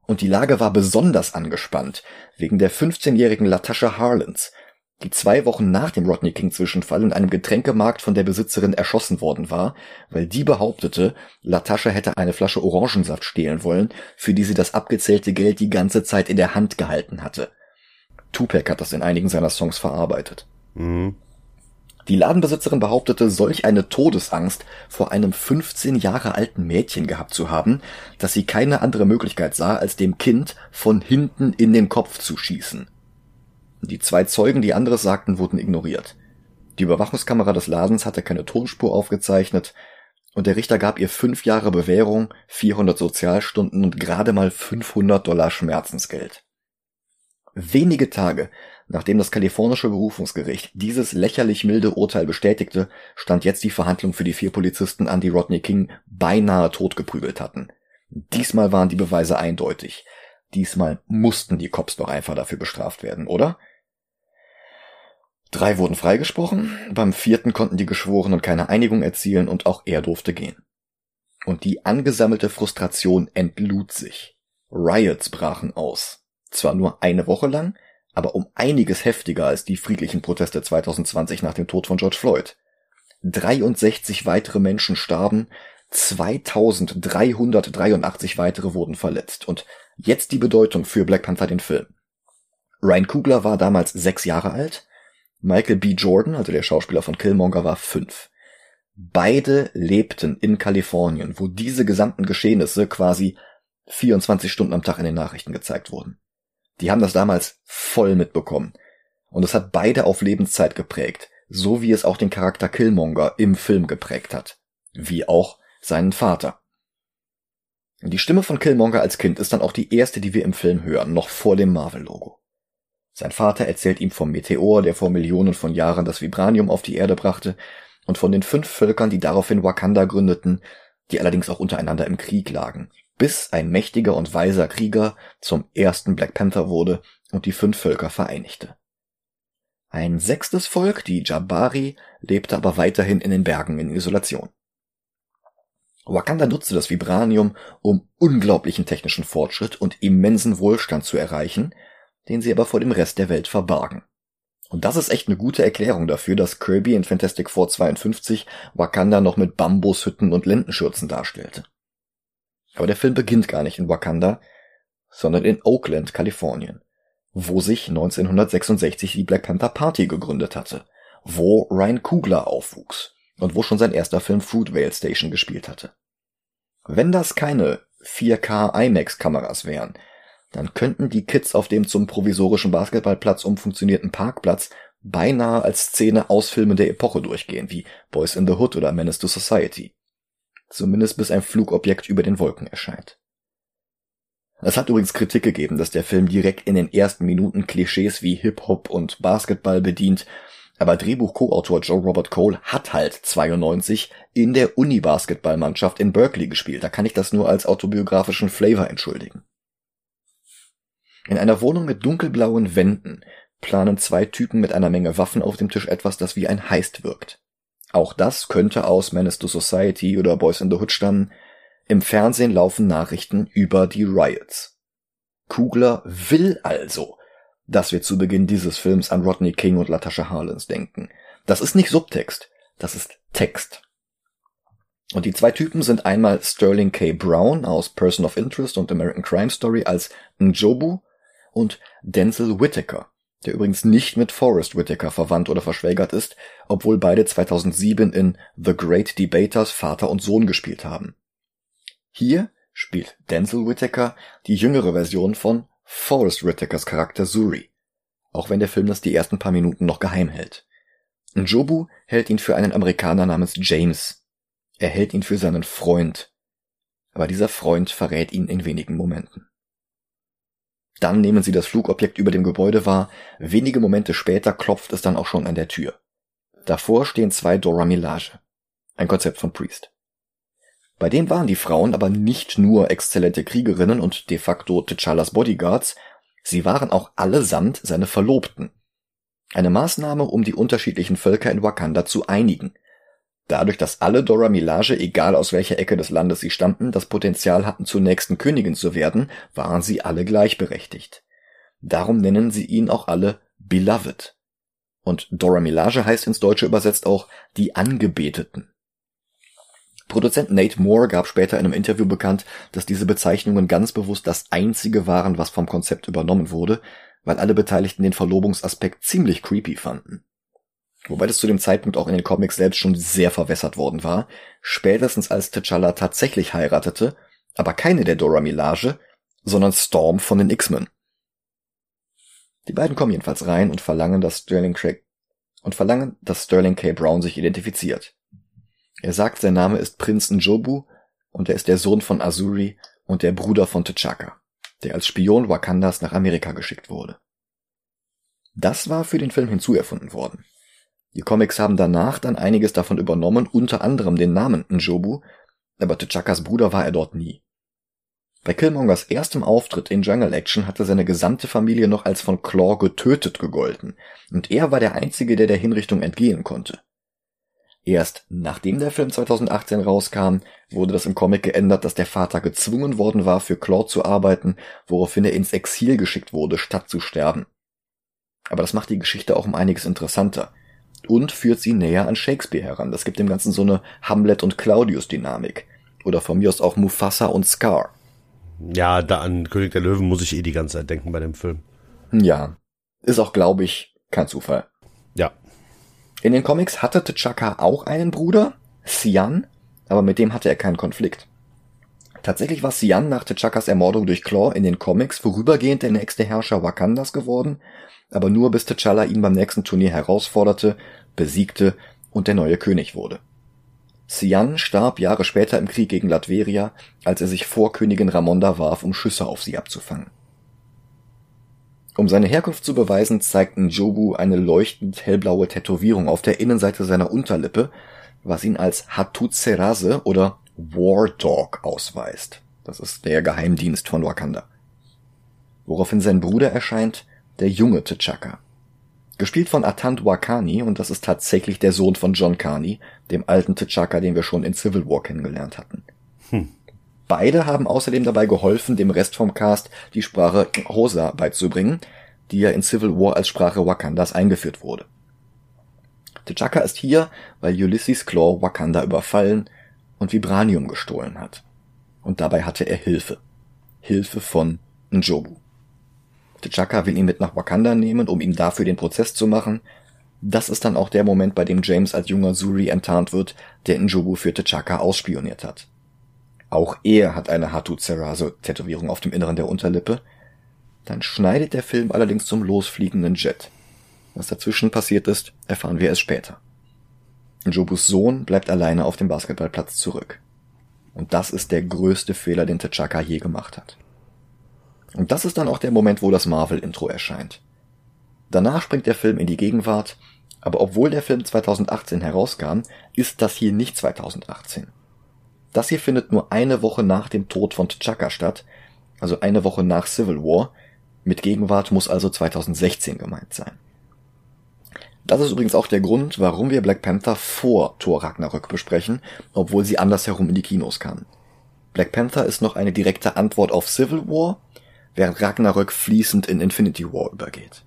Und die Lage war besonders angespannt, wegen der 15-jährigen Latasha Harlins, die zwei Wochen nach dem Rodney King Zwischenfall in einem Getränkemarkt von der Besitzerin erschossen worden war, weil die behauptete, Latasha hätte eine Flasche Orangensaft stehlen wollen, für die sie das abgezählte Geld die ganze Zeit in der Hand gehalten hatte. Tupac hat das in einigen seiner Songs verarbeitet. Mhm. Die Ladenbesitzerin behauptete, solch eine Todesangst vor einem 15 Jahre alten Mädchen gehabt zu haben, dass sie keine andere Möglichkeit sah, als dem Kind von hinten in den Kopf zu schießen. Die zwei Zeugen, die anderes sagten, wurden ignoriert. Die Überwachungskamera des Ladens hatte keine Tonspur aufgezeichnet und der Richter gab ihr fünf Jahre Bewährung, 400 Sozialstunden und gerade mal 500 Dollar Schmerzensgeld. Wenige Tage Nachdem das kalifornische Berufungsgericht dieses lächerlich milde Urteil bestätigte, stand jetzt die Verhandlung für die vier Polizisten an, die Rodney King beinahe totgeprügelt hatten. Diesmal waren die Beweise eindeutig. Diesmal mussten die Cops doch einfach dafür bestraft werden, oder? Drei wurden freigesprochen, beim vierten konnten die Geschworenen keine Einigung erzielen und auch er durfte gehen. Und die angesammelte Frustration entlud sich. Riots brachen aus. Zwar nur eine Woche lang, aber um einiges heftiger als die friedlichen Proteste 2020 nach dem Tod von George Floyd. 63 weitere Menschen starben, 2383 weitere wurden verletzt. Und jetzt die Bedeutung für Black Panther den Film. Ryan Kugler war damals sechs Jahre alt, Michael B. Jordan, also der Schauspieler von Killmonger, war fünf. Beide lebten in Kalifornien, wo diese gesamten Geschehnisse quasi 24 Stunden am Tag in den Nachrichten gezeigt wurden. Die haben das damals voll mitbekommen. Und es hat beide auf Lebenszeit geprägt, so wie es auch den Charakter Killmonger im Film geprägt hat. Wie auch seinen Vater. Die Stimme von Killmonger als Kind ist dann auch die erste, die wir im Film hören, noch vor dem Marvel-Logo. Sein Vater erzählt ihm vom Meteor, der vor Millionen von Jahren das Vibranium auf die Erde brachte, und von den fünf Völkern, die daraufhin Wakanda gründeten, die allerdings auch untereinander im Krieg lagen, bis ein mächtiger und weiser Krieger zum ersten Black Panther wurde und die fünf Völker vereinigte. Ein sechstes Volk, die Jabari, lebte aber weiterhin in den Bergen in Isolation. Wakanda nutzte das Vibranium, um unglaublichen technischen Fortschritt und immensen Wohlstand zu erreichen, den sie aber vor dem Rest der Welt verbargen. Und das ist echt eine gute Erklärung dafür, dass Kirby in Fantastic Four 52 Wakanda noch mit Bambushütten und Lendenschürzen darstellte. Aber der Film beginnt gar nicht in Wakanda, sondern in Oakland, Kalifornien, wo sich 1966 die Black Panther Party gegründet hatte, wo Ryan Coogler aufwuchs und wo schon sein erster Film Fruitvale Station gespielt hatte. Wenn das keine 4K IMAX Kameras wären, dann könnten die Kids auf dem zum provisorischen Basketballplatz umfunktionierten Parkplatz beinahe als Szene aus Filmen der Epoche durchgehen, wie Boys in the Hood oder Menace to Society. Zumindest bis ein Flugobjekt über den Wolken erscheint. Es hat übrigens Kritik gegeben, dass der Film direkt in den ersten Minuten Klischees wie Hip-Hop und Basketball bedient aber Drehbuch-Co-Autor Joe Robert Cole hat halt 92 in der Uni-Basketballmannschaft in Berkeley gespielt. Da kann ich das nur als autobiografischen Flavor entschuldigen. In einer Wohnung mit dunkelblauen Wänden planen zwei Typen mit einer Menge Waffen auf dem Tisch etwas, das wie ein Heist wirkt. Auch das könnte aus Menace to Society oder Boys in the Hood stammen. Im Fernsehen laufen Nachrichten über die Riots. Kugler will also, dass wir zu Beginn dieses Films an Rodney King und Latasha Harlins denken. Das ist nicht Subtext, das ist Text. Und die zwei Typen sind einmal Sterling K. Brown aus Person of Interest und American Crime Story als Njobu und Denzel Whittaker, der übrigens nicht mit Forrest Whitaker verwandt oder verschwägert ist, obwohl beide 2007 in The Great Debaters Vater und Sohn gespielt haben. Hier spielt Denzel Whittaker die jüngere Version von Forrest Whitakers Charakter Suri, auch wenn der Film das die ersten paar Minuten noch geheim hält. Njobu hält ihn für einen Amerikaner namens James. Er hält ihn für seinen Freund. Aber dieser Freund verrät ihn in wenigen Momenten. Dann nehmen sie das Flugobjekt über dem Gebäude wahr, wenige Momente später klopft es dann auch schon an der Tür. Davor stehen zwei Dora Milaje. Ein Konzept von Priest. Bei dem waren die Frauen aber nicht nur exzellente Kriegerinnen und de facto T'Challas Bodyguards, sie waren auch allesamt seine Verlobten. Eine Maßnahme, um die unterschiedlichen Völker in Wakanda zu einigen. Dadurch, dass alle Dora Milaje, egal aus welcher Ecke des Landes sie stammten, das Potenzial hatten, zur nächsten Königin zu werden, waren sie alle gleichberechtigt. Darum nennen sie ihn auch alle Beloved. Und Dora Milaje heißt ins Deutsche übersetzt auch die Angebeteten. Produzent Nate Moore gab später in einem Interview bekannt, dass diese Bezeichnungen ganz bewusst das einzige waren, was vom Konzept übernommen wurde, weil alle Beteiligten den Verlobungsaspekt ziemlich creepy fanden. Wobei das zu dem Zeitpunkt auch in den Comics selbst schon sehr verwässert worden war, spätestens als T'Challa tatsächlich heiratete, aber keine der Dora Milaje, sondern Storm von den X-Men. Die beiden kommen jedenfalls rein und verlangen, dass Sterling Craig und verlangen, dass Sterling K. Brown sich identifiziert. Er sagt, sein Name ist Prinz Njobu und er ist der Sohn von Azuri und der Bruder von T'Chaka, der als Spion Wakandas nach Amerika geschickt wurde. Das war für den Film hinzuerfunden worden. Die Comics haben danach dann einiges davon übernommen, unter anderem den Namen Njobu, aber T'Chakas Bruder war er dort nie. Bei Killmongers erstem Auftritt in Jungle Action hatte seine gesamte Familie noch als von Claw getötet gegolten, und er war der Einzige, der der Hinrichtung entgehen konnte. Erst nachdem der Film 2018 rauskam, wurde das im Comic geändert, dass der Vater gezwungen worden war, für Claude zu arbeiten, woraufhin er ins Exil geschickt wurde, statt zu sterben. Aber das macht die Geschichte auch um einiges interessanter und führt sie näher an Shakespeare heran. Das gibt dem Ganzen so eine Hamlet- und Claudius-Dynamik. Oder von mir aus auch Mufasa und Scar. Ja, da an König der Löwen muss ich eh die ganze Zeit denken bei dem Film. Ja. Ist auch, glaube ich, kein Zufall. Ja. In den Comics hatte T'Chaka auch einen Bruder, Sian, aber mit dem hatte er keinen Konflikt. Tatsächlich war Sian nach T'Chakas Ermordung durch Claw in den Comics vorübergehend der nächste Herrscher Wakandas geworden, aber nur bis T'Challa ihn beim nächsten Turnier herausforderte, besiegte und der neue König wurde. Sian starb Jahre später im Krieg gegen Latveria, als er sich vor Königin Ramonda warf, um Schüsse auf sie abzufangen. Um seine Herkunft zu beweisen, zeigt Njobu eine leuchtend hellblaue Tätowierung auf der Innenseite seiner Unterlippe, was ihn als Hatutserase oder War Dog ausweist. Das ist der Geheimdienst von Wakanda. Woraufhin sein Bruder erscheint, der junge T'Chaka. Gespielt von Atant Wakani und das ist tatsächlich der Sohn von John Carney, dem alten T'Chaka, den wir schon in Civil War kennengelernt hatten. Hm. Beide haben außerdem dabei geholfen, dem Rest vom Cast die Sprache Hosa beizubringen, die ja in Civil War als Sprache Wakandas eingeführt wurde. T'Chaka ist hier, weil Ulysses Claw Wakanda überfallen und Vibranium gestohlen hat. Und dabei hatte er Hilfe. Hilfe von Njobu. T'Chaka will ihn mit nach Wakanda nehmen, um ihm dafür den Prozess zu machen. Das ist dann auch der Moment, bei dem James als junger Suri enttarnt wird, der Njobu für T'Chaka ausspioniert hat. Auch er hat eine Hatu Zeraso Tätowierung auf dem Inneren der Unterlippe. Dann schneidet der Film allerdings zum losfliegenden Jet. Was dazwischen passiert ist, erfahren wir erst später. Njobus Sohn bleibt alleine auf dem Basketballplatz zurück. Und das ist der größte Fehler, den T'Chaka je gemacht hat. Und das ist dann auch der Moment, wo das Marvel-Intro erscheint. Danach springt der Film in die Gegenwart, aber obwohl der Film 2018 herauskam, ist das hier nicht 2018. Das hier findet nur eine Woche nach dem Tod von T'Chaka statt, also eine Woche nach Civil War. Mit Gegenwart muss also 2016 gemeint sein. Das ist übrigens auch der Grund, warum wir Black Panther vor Thor Ragnarök besprechen, obwohl sie andersherum in die Kinos kam. Black Panther ist noch eine direkte Antwort auf Civil War, während Ragnarök fließend in Infinity War übergeht.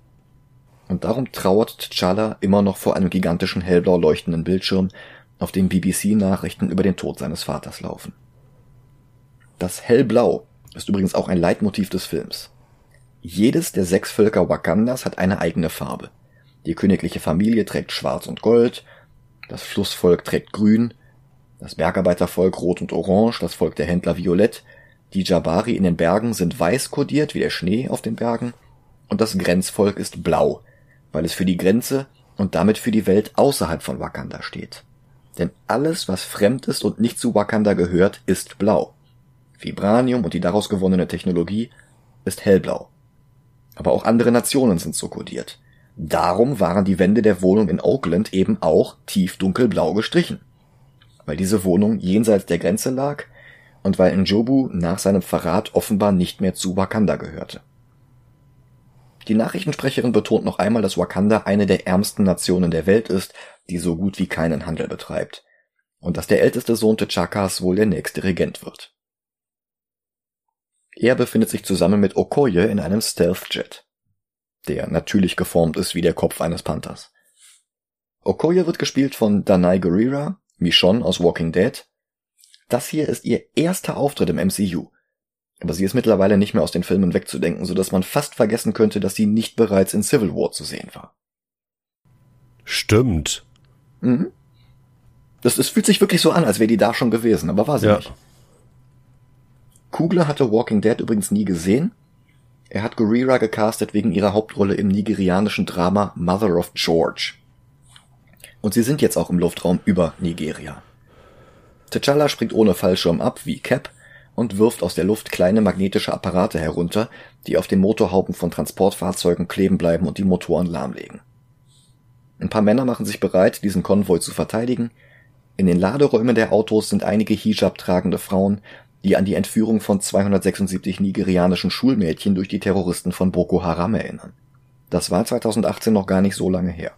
Und darum trauert T'Challa immer noch vor einem gigantischen hellblau leuchtenden Bildschirm, auf dem BBC-Nachrichten über den Tod seines Vaters laufen. Das Hellblau ist übrigens auch ein Leitmotiv des Films. Jedes der sechs Völker Wakandas hat eine eigene Farbe. Die königliche Familie trägt schwarz und gold, das Flussvolk trägt grün, das Bergarbeitervolk rot und orange, das Volk der Händler violett die Jabari in den Bergen sind weiß kodiert wie der Schnee auf den Bergen und das Grenzvolk ist blau, weil es für die Grenze und damit für die Welt außerhalb von Wakanda steht. Denn alles, was fremd ist und nicht zu Wakanda gehört, ist blau. Vibranium und die daraus gewonnene Technologie ist hellblau. Aber auch andere Nationen sind so kodiert. Darum waren die Wände der Wohnung in Oakland eben auch tief dunkelblau gestrichen. Weil diese Wohnung jenseits der Grenze lag und weil Njobu nach seinem Verrat offenbar nicht mehr zu Wakanda gehörte. Die Nachrichtensprecherin betont noch einmal, dass Wakanda eine der ärmsten Nationen der Welt ist, die so gut wie keinen Handel betreibt, und dass der älteste Sohn T'Chakas wohl der nächste Regent wird. Er befindet sich zusammen mit Okoye in einem Stealth-Jet, der natürlich geformt ist wie der Kopf eines Panthers. Okoye wird gespielt von Danai Gurira, Michonne aus Walking Dead das hier ist ihr erster Auftritt im MCU. Aber sie ist mittlerweile nicht mehr aus den Filmen wegzudenken, so dass man fast vergessen könnte, dass sie nicht bereits in Civil War zu sehen war. Stimmt. Mhm. Das, das fühlt sich wirklich so an, als wäre die da schon gewesen, aber war sie ja. nicht. Kugler hatte Walking Dead übrigens nie gesehen. Er hat Gurira gecastet wegen ihrer Hauptrolle im nigerianischen Drama Mother of George. Und sie sind jetzt auch im Luftraum über Nigeria. T'Challa springt ohne Fallschirm ab, wie Cap, und wirft aus der Luft kleine magnetische Apparate herunter, die auf den Motorhauben von Transportfahrzeugen kleben bleiben und die Motoren lahmlegen. Ein paar Männer machen sich bereit, diesen Konvoi zu verteidigen. In den Laderäumen der Autos sind einige Hijab tragende Frauen, die an die Entführung von 276 nigerianischen Schulmädchen durch die Terroristen von Boko Haram erinnern. Das war 2018 noch gar nicht so lange her.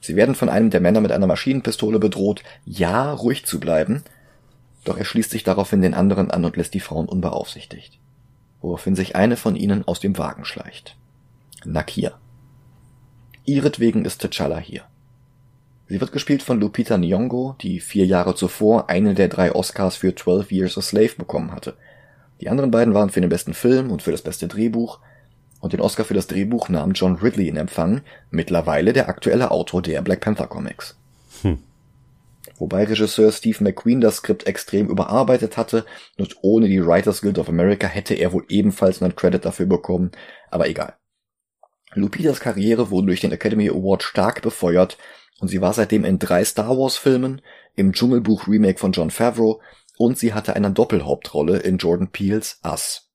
Sie werden von einem der Männer mit einer Maschinenpistole bedroht, ja ruhig zu bleiben, doch er schließt sich daraufhin den anderen an und lässt die Frauen unbeaufsichtigt, woraufhin sich eine von ihnen aus dem Wagen schleicht. Nakia. Ihretwegen ist T'Challa hier. Sie wird gespielt von Lupita Nyong'o, die vier Jahre zuvor eine der drei Oscars für 12 Years a Slave bekommen hatte. Die anderen beiden waren für den besten Film und für das beste Drehbuch, und den Oscar für das Drehbuch nahm John Ridley in Empfang, mittlerweile der aktuelle Autor der Black Panther Comics. Hm. wobei Regisseur Steve McQueen das Skript extrem überarbeitet hatte und ohne die Writers Guild of America hätte er wohl ebenfalls einen Credit dafür bekommen, aber egal. Lupitas Karriere wurde durch den Academy Award stark befeuert und sie war seitdem in drei Star Wars Filmen, im Dschungelbuch Remake von John Favreau und sie hatte eine Doppelhauptrolle in Jordan Peels Us.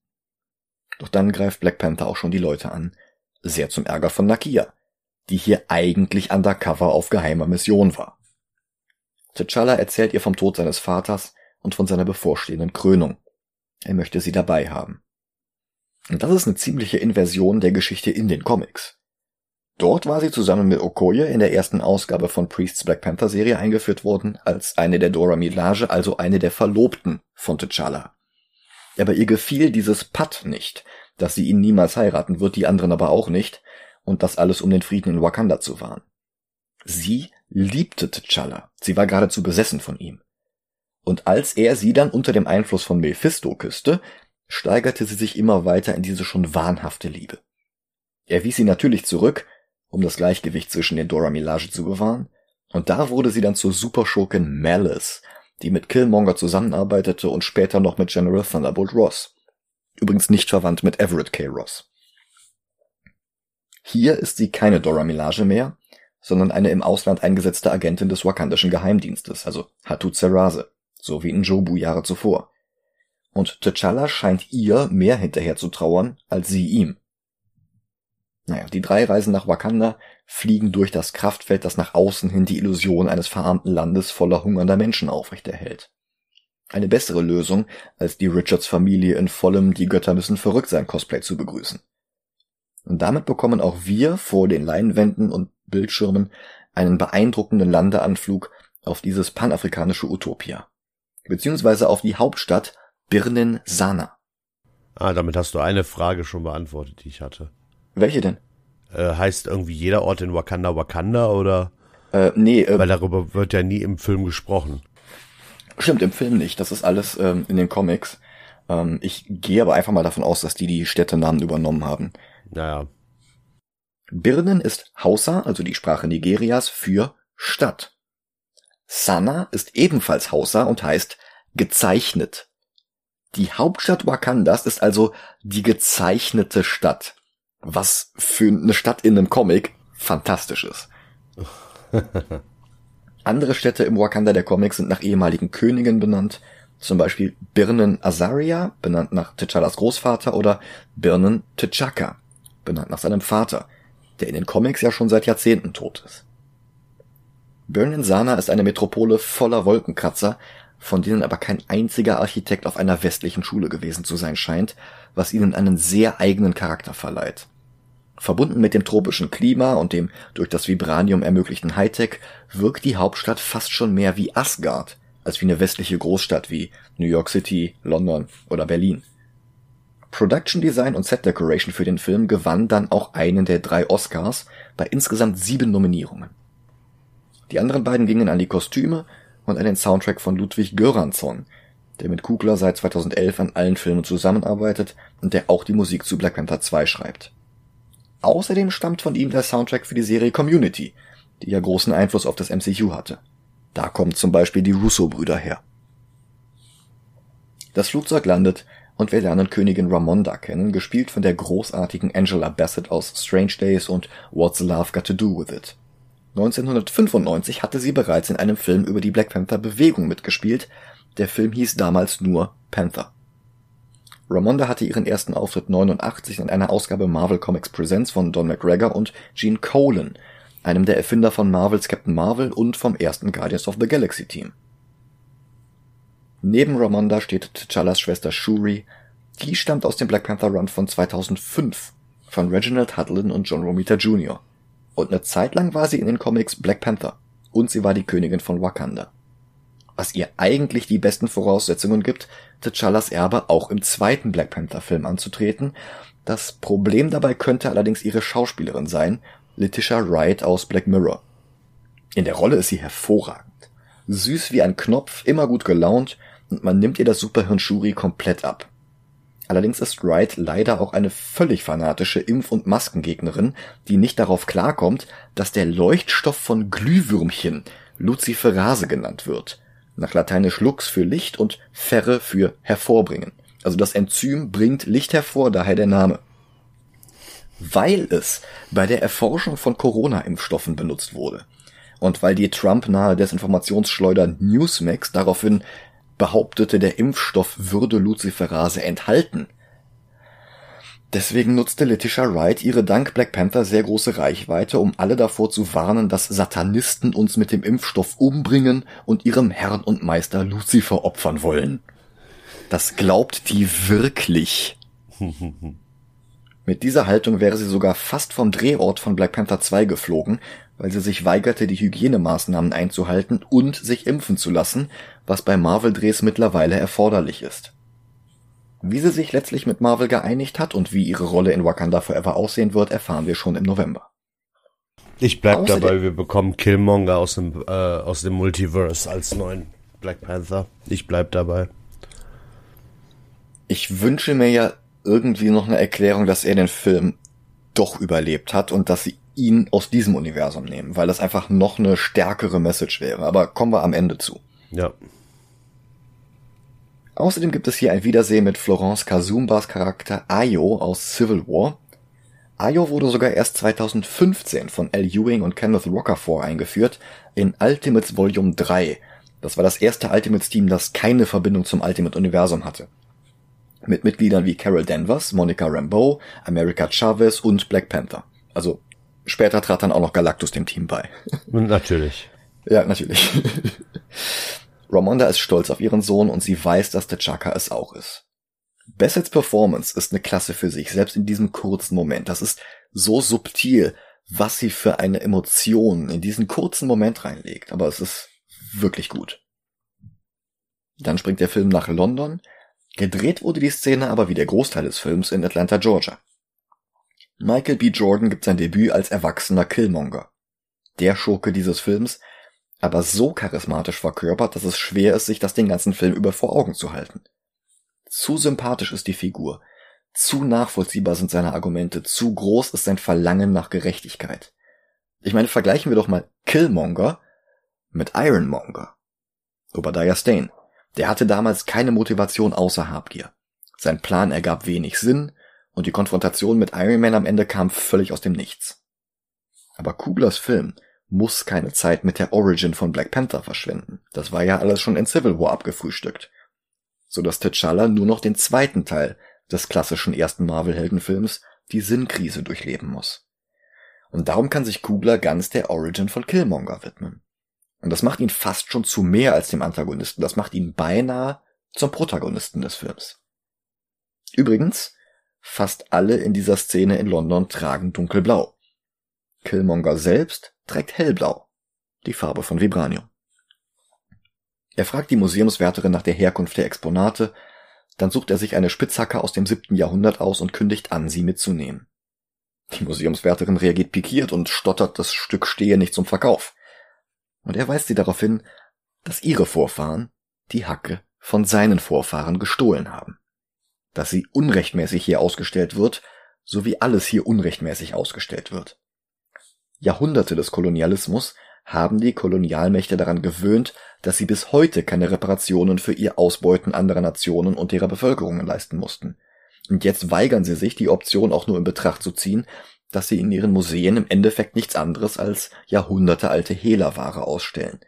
Doch dann greift Black Panther auch schon die Leute an, sehr zum Ärger von Nakia, die hier eigentlich undercover auf geheimer Mission war. T'Challa erzählt ihr vom Tod seines Vaters und von seiner bevorstehenden Krönung. Er möchte sie dabei haben. Und das ist eine ziemliche Inversion der Geschichte in den Comics. Dort war sie zusammen mit Okoye in der ersten Ausgabe von Priests Black Panther Serie eingeführt worden, als eine der Dora Milaje, also eine der Verlobten von T'Challa. Aber ihr gefiel dieses Patt nicht, dass sie ihn niemals heiraten wird, die anderen aber auch nicht, und das alles um den Frieden in Wakanda zu wahren. Sie liebte T'Challa, sie war geradezu besessen von ihm. Und als er sie dann unter dem Einfluss von Mephisto küsste, steigerte sie sich immer weiter in diese schon wahnhafte Liebe. Er wies sie natürlich zurück, um das Gleichgewicht zwischen den Dora Milaje zu bewahren, und da wurde sie dann zur Superschurkin Malice, die mit Killmonger zusammenarbeitete und später noch mit General Thunderbolt Ross. Übrigens nicht verwandt mit Everett K. Ross. Hier ist sie keine Dora Milaje mehr, sondern eine im Ausland eingesetzte Agentin des wakandischen Geheimdienstes, also Hatu Zerase, so wie in Jobu Jahre zuvor. Und T'Challa scheint ihr mehr hinterher zu trauern als sie ihm. Naja, die drei reisen nach Wakanda, fliegen durch das Kraftfeld, das nach außen hin die Illusion eines verarmten Landes voller hungernder Menschen aufrechterhält. Eine bessere Lösung, als die Richards Familie in vollem Die Götter müssen verrückt sein Cosplay zu begrüßen. Und damit bekommen auch wir vor den Leinwänden und Bildschirmen einen beeindruckenden Landeanflug auf dieses panafrikanische Utopia. Beziehungsweise auf die Hauptstadt Birnen Sana. Ah, damit hast du eine Frage schon beantwortet, die ich hatte. Welche denn? Äh, heißt irgendwie jeder Ort in Wakanda Wakanda oder? Äh, nee, äh, Weil darüber wird ja nie im Film gesprochen. Stimmt, im Film nicht. Das ist alles ähm, in den Comics. Ähm, ich gehe aber einfach mal davon aus, dass die die Städtenamen übernommen haben. Naja. Birnen ist Hausa, also die Sprache Nigerias, für Stadt. Sana ist ebenfalls Hausa und heißt gezeichnet. Die Hauptstadt Wakandas ist also die gezeichnete Stadt. Was für eine Stadt in einem Comic fantastisch ist. *laughs* Andere Städte im Wakanda der Comics sind nach ehemaligen Königen benannt, zum Beispiel Birnen Azaria, benannt nach T'Challas Großvater, oder Birnen T'Chaka, benannt nach seinem Vater, der in den Comics ja schon seit Jahrzehnten tot ist. Birnen Sana ist eine Metropole voller Wolkenkratzer, von denen aber kein einziger Architekt auf einer westlichen Schule gewesen zu sein scheint, was ihnen einen sehr eigenen Charakter verleiht. Verbunden mit dem tropischen Klima und dem durch das Vibranium ermöglichten Hightech wirkt die Hauptstadt fast schon mehr wie Asgard als wie eine westliche Großstadt wie New York City, London oder Berlin. Production Design und Set Decoration für den Film gewann dann auch einen der drei Oscars bei insgesamt sieben Nominierungen. Die anderen beiden gingen an die Kostüme und an den Soundtrack von Ludwig Göransson, der mit Kugler seit 2011 an allen Filmen zusammenarbeitet und der auch die Musik zu Black Panther 2 schreibt. Außerdem stammt von ihm der Soundtrack für die Serie Community, die ja großen Einfluss auf das MCU hatte. Da kommen zum Beispiel die Russo-Brüder her. Das Flugzeug landet und wir lernen Königin Ramonda kennen, gespielt von der großartigen Angela Bassett aus Strange Days und What's Love Got to Do with It. 1995 hatte sie bereits in einem Film über die Black Panther Bewegung mitgespielt. Der Film hieß damals nur Panther. Ramonda hatte ihren ersten Auftritt 89 in einer Ausgabe Marvel Comics Presents von Don McGregor und Gene Colan, einem der Erfinder von Marvels Captain Marvel und vom ersten Guardians of the Galaxy Team. Neben Ramonda steht T'Challas Schwester Shuri, die stammt aus dem Black Panther Run von 2005 von Reginald Hudlin und John Romita Jr. Und eine Zeit lang war sie in den Comics Black Panther und sie war die Königin von Wakanda was ihr eigentlich die besten Voraussetzungen gibt, T'Challas Erbe auch im zweiten Black Panther Film anzutreten. Das Problem dabei könnte allerdings ihre Schauspielerin sein, Letitia Wright aus Black Mirror. In der Rolle ist sie hervorragend. Süß wie ein Knopf, immer gut gelaunt und man nimmt ihr das Superhirn Shuri komplett ab. Allerdings ist Wright leider auch eine völlig fanatische Impf- und Maskengegnerin, die nicht darauf klarkommt, dass der Leuchtstoff von Glühwürmchen Luciferase genannt wird. Nach lateinisch lux für Licht und ferre für hervorbringen. Also das Enzym bringt Licht hervor, daher der Name. Weil es bei der Erforschung von Corona-Impfstoffen benutzt wurde und weil die Trump-nahe Desinformationsschleuder Newsmax daraufhin behauptete, der Impfstoff würde Luciferase enthalten, Deswegen nutzte Letitia Wright ihre dank Black Panther sehr große Reichweite, um alle davor zu warnen, dass Satanisten uns mit dem Impfstoff umbringen und ihrem Herrn und Meister Lucifer opfern wollen. Das glaubt die wirklich. Mit dieser Haltung wäre sie sogar fast vom Drehort von Black Panther 2 geflogen, weil sie sich weigerte, die Hygienemaßnahmen einzuhalten und sich impfen zu lassen, was bei Marvel-Drehs mittlerweile erforderlich ist. Wie sie sich letztlich mit Marvel geeinigt hat und wie ihre Rolle in Wakanda Forever aussehen wird, erfahren wir schon im November. Ich bleib Außerdem, dabei, wir bekommen Killmonger aus dem, äh, aus dem Multiverse als neuen Black Panther. Ich bleib dabei. Ich wünsche mir ja irgendwie noch eine Erklärung, dass er den Film doch überlebt hat und dass sie ihn aus diesem Universum nehmen, weil das einfach noch eine stärkere Message wäre. Aber kommen wir am Ende zu. Ja. Außerdem gibt es hier ein Wiedersehen mit Florence Kazumbas Charakter Ayo aus Civil War. Ayo wurde sogar erst 2015 von Al Ewing und Kenneth Rockefeller eingeführt in Ultimates Volume 3. Das war das erste Ultimates-Team, das keine Verbindung zum Ultimate-Universum hatte. Mit Mitgliedern wie Carol Danvers, Monica Rambeau, America Chavez und Black Panther. Also später trat dann auch noch Galactus dem Team bei. Natürlich. ja, natürlich. Ramonda ist stolz auf ihren Sohn und sie weiß, dass T'Chaka es auch ist. Bassets Performance ist eine Klasse für sich, selbst in diesem kurzen Moment. Das ist so subtil, was sie für eine Emotion in diesen kurzen Moment reinlegt, aber es ist wirklich gut. Dann springt der Film nach London. Gedreht wurde die Szene aber wie der Großteil des Films in Atlanta, Georgia. Michael B. Jordan gibt sein Debüt als erwachsener Killmonger. Der Schurke dieses Films, aber so charismatisch verkörpert, dass es schwer ist, sich das den ganzen Film über vor Augen zu halten. Zu sympathisch ist die Figur, zu nachvollziehbar sind seine Argumente, zu groß ist sein Verlangen nach Gerechtigkeit. Ich meine, vergleichen wir doch mal Killmonger mit Ironmonger. Obadiah Stane. Der hatte damals keine Motivation außer Habgier. Sein Plan ergab wenig Sinn und die Konfrontation mit Iron Man am Ende kam völlig aus dem Nichts. Aber Kuglers Film muss keine Zeit mit der Origin von Black Panther verschwenden. Das war ja alles schon in Civil War abgefrühstückt. So dass T'Challa nur noch den zweiten Teil des klassischen ersten Marvel-Heldenfilms, die Sinnkrise, durchleben muss. Und darum kann sich Kugler ganz der Origin von Killmonger widmen. Und das macht ihn fast schon zu mehr als dem Antagonisten. Das macht ihn beinahe zum Protagonisten des Films. Übrigens, fast alle in dieser Szene in London tragen dunkelblau. Killmonger selbst trägt hellblau, die Farbe von Vibranium. Er fragt die Museumswärterin nach der Herkunft der Exponate, dann sucht er sich eine Spitzhacke aus dem siebten Jahrhundert aus und kündigt an, sie mitzunehmen. Die Museumswärterin reagiert pikiert und stottert, das Stück stehe nicht zum Verkauf. Und er weist sie darauf hin, dass ihre Vorfahren die Hacke von seinen Vorfahren gestohlen haben. Dass sie unrechtmäßig hier ausgestellt wird, so wie alles hier unrechtmäßig ausgestellt wird. Jahrhunderte des Kolonialismus haben die Kolonialmächte daran gewöhnt, dass sie bis heute keine Reparationen für ihr Ausbeuten anderer Nationen und ihrer Bevölkerungen leisten mussten. Und jetzt weigern sie sich, die Option auch nur in Betracht zu ziehen, dass sie in ihren Museen im Endeffekt nichts anderes als jahrhundertealte Hehlerware ausstellen,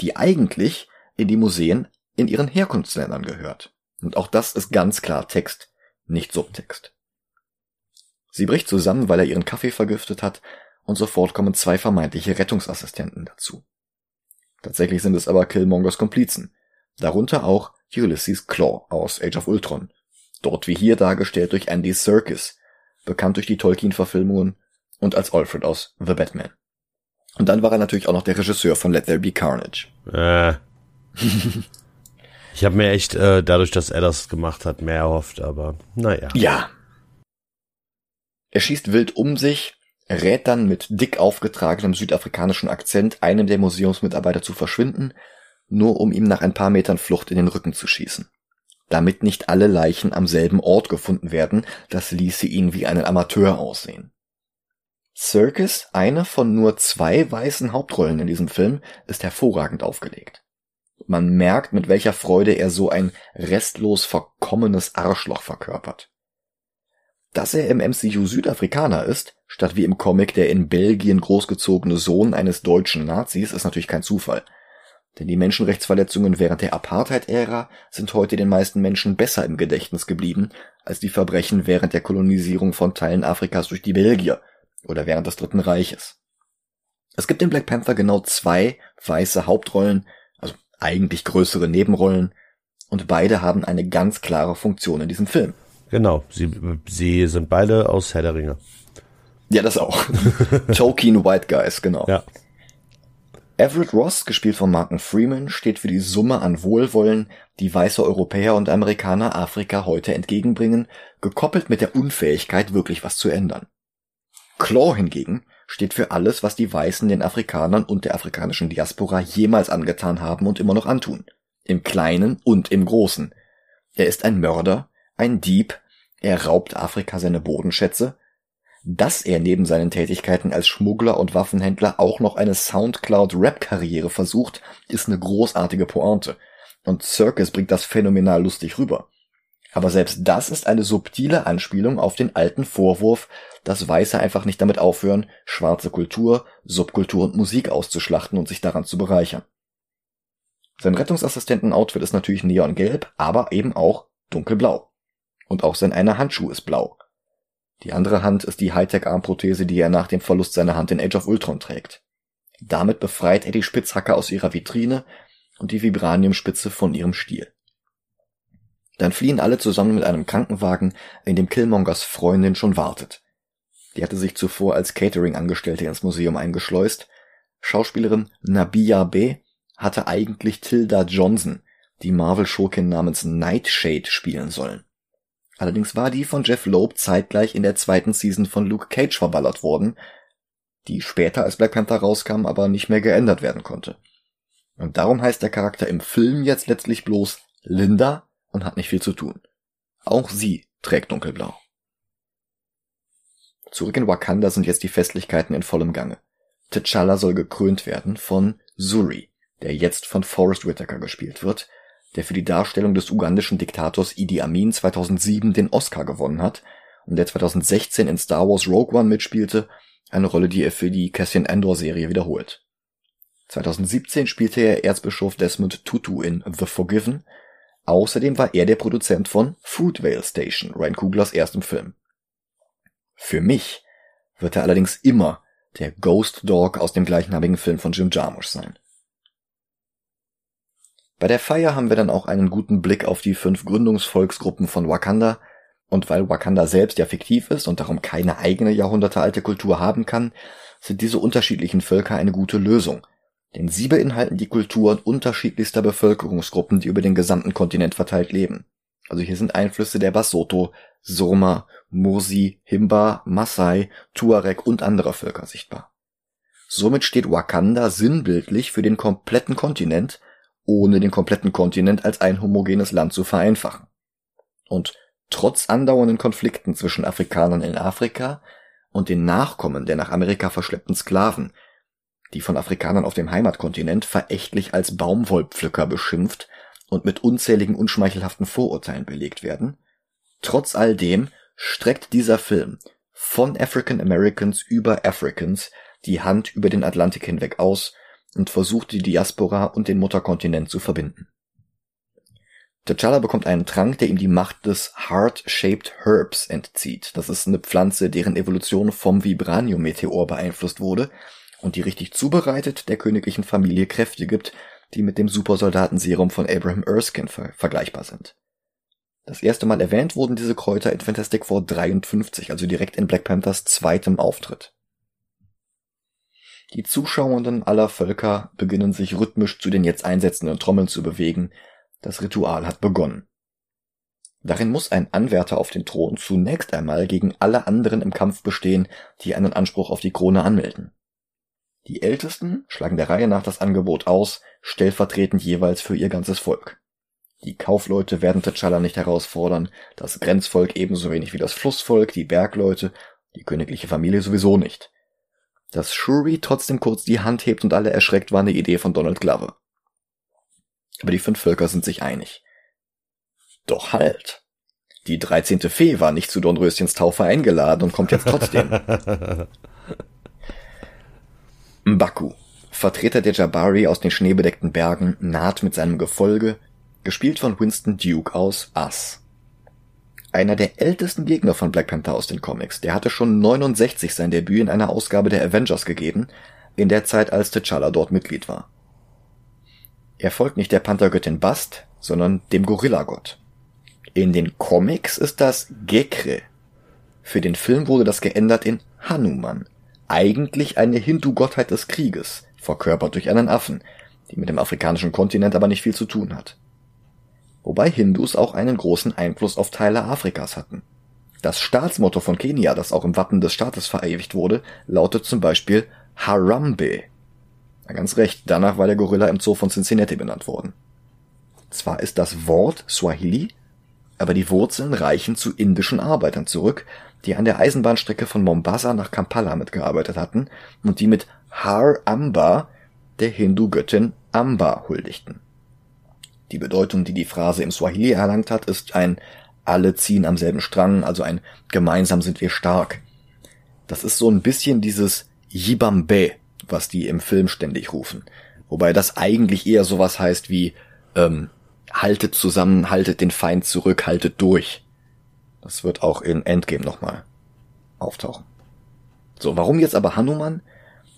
die eigentlich in die Museen in ihren Herkunftsländern gehört. Und auch das ist ganz klar Text, nicht Subtext. Sie bricht zusammen, weil er ihren Kaffee vergiftet hat, und sofort kommen zwei vermeintliche Rettungsassistenten dazu. Tatsächlich sind es aber Killmongers Komplizen, darunter auch Ulysses Claw aus Age of Ultron, dort wie hier dargestellt durch Andy Serkis, bekannt durch die Tolkien-Verfilmungen und als Alfred aus The Batman. Und dann war er natürlich auch noch der Regisseur von Let There Be Carnage. Äh. *laughs* ich habe mir echt äh, dadurch, dass er das gemacht hat, mehr erhofft, aber naja. Ja. Er schießt wild um sich, rät dann mit dick aufgetragenem südafrikanischen Akzent einem der Museumsmitarbeiter zu verschwinden, nur um ihm nach ein paar Metern Flucht in den Rücken zu schießen. Damit nicht alle Leichen am selben Ort gefunden werden, das ließe ihn wie einen Amateur aussehen. Circus, eine von nur zwei weißen Hauptrollen in diesem Film, ist hervorragend aufgelegt. Man merkt, mit welcher Freude er so ein restlos verkommenes Arschloch verkörpert. Dass er im MCU Südafrikaner ist, statt wie im Comic der in Belgien großgezogene Sohn eines deutschen Nazis, ist natürlich kein Zufall. Denn die Menschenrechtsverletzungen während der Apartheid-Ära sind heute den meisten Menschen besser im Gedächtnis geblieben als die Verbrechen während der Kolonisierung von Teilen Afrikas durch die Belgier oder während des Dritten Reiches. Es gibt in Black Panther genau zwei weiße Hauptrollen, also eigentlich größere Nebenrollen, und beide haben eine ganz klare Funktion in diesem Film. Genau, sie, sie sind beide aus Herr der Ringe. Ja, das auch. *laughs* Tolkien White Guys, genau. Ja. Everett Ross, gespielt von Martin Freeman, steht für die Summe an Wohlwollen, die weiße Europäer und Amerikaner Afrika heute entgegenbringen, gekoppelt mit der Unfähigkeit, wirklich was zu ändern. Claw hingegen steht für alles, was die Weißen den Afrikanern und der afrikanischen Diaspora jemals angetan haben und immer noch antun. Im Kleinen und im Großen. Er ist ein Mörder, ein Dieb, er raubt Afrika seine Bodenschätze. Dass er neben seinen Tätigkeiten als Schmuggler und Waffenhändler auch noch eine Soundcloud-Rap-Karriere versucht, ist eine großartige Pointe. Und Circus bringt das phänomenal lustig rüber. Aber selbst das ist eine subtile Anspielung auf den alten Vorwurf, dass Weiße einfach nicht damit aufhören, schwarze Kultur, Subkultur und Musik auszuschlachten und sich daran zu bereichern. Sein Rettungsassistenten-Outfit ist natürlich neongelb, aber eben auch dunkelblau. Und auch sein einer Handschuh ist blau. Die andere Hand ist die Hightech-Armprothese, die er nach dem Verlust seiner Hand in Age of Ultron trägt. Damit befreit er die Spitzhacke aus ihrer Vitrine und die Vibraniumspitze von ihrem Stiel. Dann fliehen alle zusammen mit einem Krankenwagen, in dem Killmongers Freundin schon wartet. Die hatte sich zuvor als Catering-Angestellte ins Museum eingeschleust. Schauspielerin Nabia B. hatte eigentlich Tilda Johnson, die Marvel-Schurkin namens Nightshade, spielen sollen. Allerdings war die von Jeff Loeb zeitgleich in der zweiten Season von Luke Cage verballert worden, die später als Black Panther rauskam, aber nicht mehr geändert werden konnte. Und darum heißt der Charakter im Film jetzt letztlich bloß Linda und hat nicht viel zu tun. Auch sie trägt dunkelblau. Zurück in Wakanda sind jetzt die Festlichkeiten in vollem Gange. T'Challa soll gekrönt werden von Zuri, der jetzt von Forrest Whitaker gespielt wird, der für die Darstellung des ugandischen Diktators Idi Amin 2007 den Oscar gewonnen hat und der 2016 in Star Wars Rogue One mitspielte, eine Rolle, die er für die Cassian Andor Serie wiederholt. 2017 spielte er Erzbischof Desmond Tutu in The Forgiven Außerdem war er der Produzent von Fruitvale Station, Ryan Kuglers erstem Film. Für mich wird er allerdings immer der Ghost Dog aus dem gleichnamigen Film von Jim Jarmusch sein. Bei der Feier haben wir dann auch einen guten Blick auf die fünf Gründungsvolksgruppen von Wakanda, und weil Wakanda selbst ja fiktiv ist und darum keine eigene jahrhundertealte Kultur haben kann, sind diese unterschiedlichen Völker eine gute Lösung, denn sie beinhalten die Kulturen unterschiedlichster Bevölkerungsgruppen, die über den gesamten Kontinent verteilt leben. Also hier sind Einflüsse der Basotho, Surma, Mursi, Himba, Maasai, Tuareg und anderer Völker sichtbar. Somit steht Wakanda sinnbildlich für den kompletten Kontinent, ohne den kompletten Kontinent als ein homogenes Land zu vereinfachen. Und trotz andauernden Konflikten zwischen Afrikanern in Afrika und den Nachkommen der nach Amerika verschleppten Sklaven die von Afrikanern auf dem Heimatkontinent verächtlich als Baumwollpflücker beschimpft und mit unzähligen unschmeichelhaften Vorurteilen belegt werden. Trotz all dem streckt dieser Film von African Americans über Africans die Hand über den Atlantik hinweg aus und versucht die Diaspora und den Mutterkontinent zu verbinden. T'Challa bekommt einen Trank, der ihm die Macht des Heart-Shaped Herbs entzieht. Das ist eine Pflanze, deren Evolution vom Vibranium-Meteor beeinflusst wurde und die richtig zubereitet der königlichen Familie Kräfte gibt, die mit dem Supersoldatenserum von Abraham Erskine ver vergleichbar sind. Das erste Mal erwähnt wurden diese Kräuter in Fantastic Four 53, also direkt in Black Panthers zweitem Auftritt. Die Zuschauenden aller Völker beginnen sich rhythmisch zu den jetzt einsetzenden Trommeln zu bewegen. Das Ritual hat begonnen. Darin muss ein Anwärter auf den Thron zunächst einmal gegen alle anderen im Kampf bestehen, die einen Anspruch auf die Krone anmelden. Die Ältesten schlagen der Reihe nach das Angebot aus, stellvertretend jeweils für ihr ganzes Volk. Die Kaufleute werden T'Challa nicht herausfordern, das Grenzvolk ebenso wenig wie das Flussvolk, die Bergleute, die königliche Familie sowieso nicht. Dass Shuri trotzdem kurz die Hand hebt und alle erschreckt, war eine Idee von Donald Glover. Aber die fünf Völker sind sich einig. Doch halt. Die dreizehnte Fee war nicht zu Dornröschens Taufe eingeladen und kommt jetzt trotzdem. *laughs* Mbaku, Vertreter der Jabari aus den schneebedeckten Bergen, naht mit seinem Gefolge, gespielt von Winston Duke aus Us. Einer der ältesten Gegner von Black Panther aus den Comics, der hatte schon 69 sein Debüt in einer Ausgabe der Avengers gegeben, in der Zeit als T'Challa dort Mitglied war. Er folgt nicht der Panthergöttin Bast, sondern dem Gorillagott. In den Comics ist das Gekre. Für den Film wurde das geändert in Hanuman, eigentlich eine Hindu-Gottheit des Krieges, verkörpert durch einen Affen, die mit dem afrikanischen Kontinent aber nicht viel zu tun hat. Wobei Hindus auch einen großen Einfluss auf Teile Afrikas hatten. Das Staatsmotto von Kenia, das auch im Wappen des Staates verewigt wurde, lautet zum Beispiel Harambe. Ja, ganz recht, danach war der Gorilla im Zoo von Cincinnati benannt worden. Zwar ist das Wort Swahili, aber die Wurzeln reichen zu indischen Arbeitern zurück, die an der Eisenbahnstrecke von Mombasa nach Kampala mitgearbeitet hatten und die mit Har Amba der Hindu-Göttin Amba huldigten. Die Bedeutung, die die Phrase im Swahili erlangt hat, ist ein alle ziehen am selben Strang, also ein gemeinsam sind wir stark. Das ist so ein bisschen dieses Yibambe, was die im Film ständig rufen. Wobei das eigentlich eher sowas heißt wie ähm, haltet zusammen, haltet den Feind zurück, haltet durch. Das wird auch in Endgame nochmal auftauchen. So, warum jetzt aber Hanuman?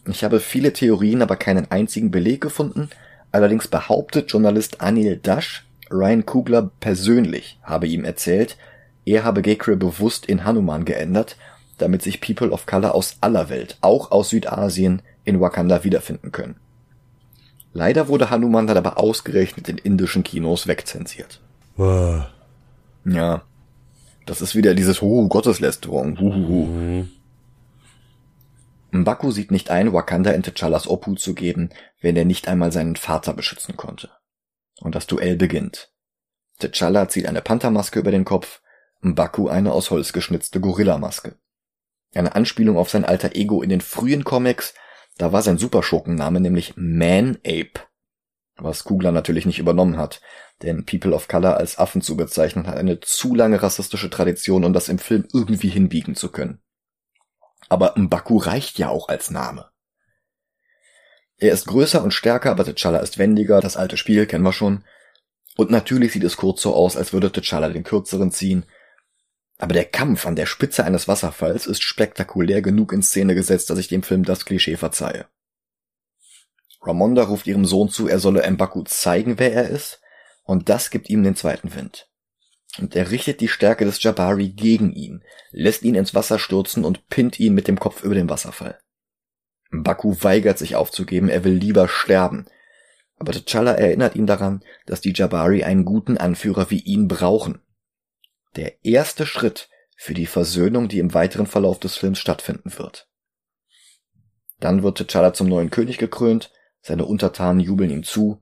Ich habe viele Theorien, aber keinen einzigen Beleg gefunden. Allerdings behauptet Journalist Anil Dash, Ryan Kugler persönlich habe ihm erzählt, er habe Gekre bewusst in Hanuman geändert, damit sich People of Color aus aller Welt, auch aus Südasien, in Wakanda wiederfinden können. Leider wurde Hanuman dann aber ausgerechnet in indischen Kinos wegzensiert. Uh. Ja. Das ist wieder dieses Oh, Gotteslästerung. Huhuhu. Mhm. Mbaku sieht nicht ein, Wakanda in T'Challas Obhut zu geben, wenn er nicht einmal seinen Vater beschützen konnte. Und das Duell beginnt. T'Challa zieht eine Panthermaske über den Kopf, Mbaku eine aus Holz geschnitzte Gorillamaske. Eine Anspielung auf sein alter Ego in den frühen Comics, da war sein Superschurkenname nämlich Man-Ape. Was Kugler natürlich nicht übernommen hat, denn People of Color als Affen zu bezeichnen hat eine zu lange rassistische Tradition, um das im Film irgendwie hinbiegen zu können. Aber Mbaku reicht ja auch als Name. Er ist größer und stärker, aber T'Challa ist wendiger, das alte Spiel kennen wir schon. Und natürlich sieht es kurz so aus, als würde T'Challa den kürzeren ziehen, aber der Kampf an der Spitze eines Wasserfalls ist spektakulär genug in Szene gesetzt, dass ich dem Film das Klischee verzeihe. Ramonda ruft ihrem Sohn zu, er solle Mbaku zeigen, wer er ist, und das gibt ihm den zweiten Wind. Und er richtet die Stärke des Jabari gegen ihn, lässt ihn ins Wasser stürzen und pinnt ihn mit dem Kopf über den Wasserfall. Mbaku weigert sich aufzugeben, er will lieber sterben. Aber T'Challa erinnert ihn daran, dass die Jabari einen guten Anführer wie ihn brauchen der erste Schritt für die Versöhnung, die im weiteren Verlauf des Films stattfinden wird. Dann wird T'Challa zum neuen König gekrönt, seine Untertanen jubeln ihm zu,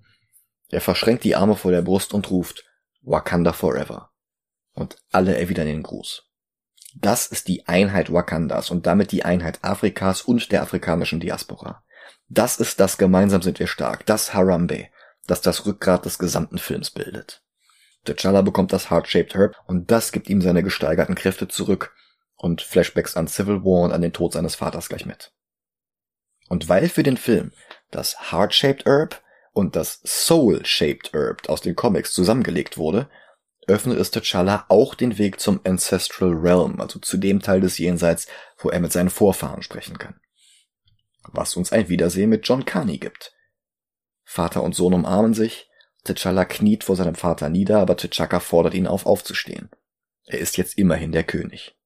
er verschränkt die Arme vor der Brust und ruft Wakanda Forever. Und alle erwidern den Gruß. Das ist die Einheit Wakandas und damit die Einheit Afrikas und der afrikanischen Diaspora. Das ist das Gemeinsam sind wir stark, das Harambe, das das Rückgrat des gesamten Films bildet. T'Challa bekommt das Heart-Shaped Herb und das gibt ihm seine gesteigerten Kräfte zurück und Flashbacks an Civil War und an den Tod seines Vaters gleich mit. Und weil für den Film das Heart-Shaped Herb und das Soul-Shaped Herb aus den Comics zusammengelegt wurde, öffnet es T'Challa auch den Weg zum Ancestral Realm, also zu dem Teil des Jenseits, wo er mit seinen Vorfahren sprechen kann. Was uns ein Wiedersehen mit John Carney gibt. Vater und Sohn umarmen sich, T'Challa kniet vor seinem Vater nieder, aber T'Chaka fordert ihn auf, aufzustehen. Er ist jetzt immerhin der König.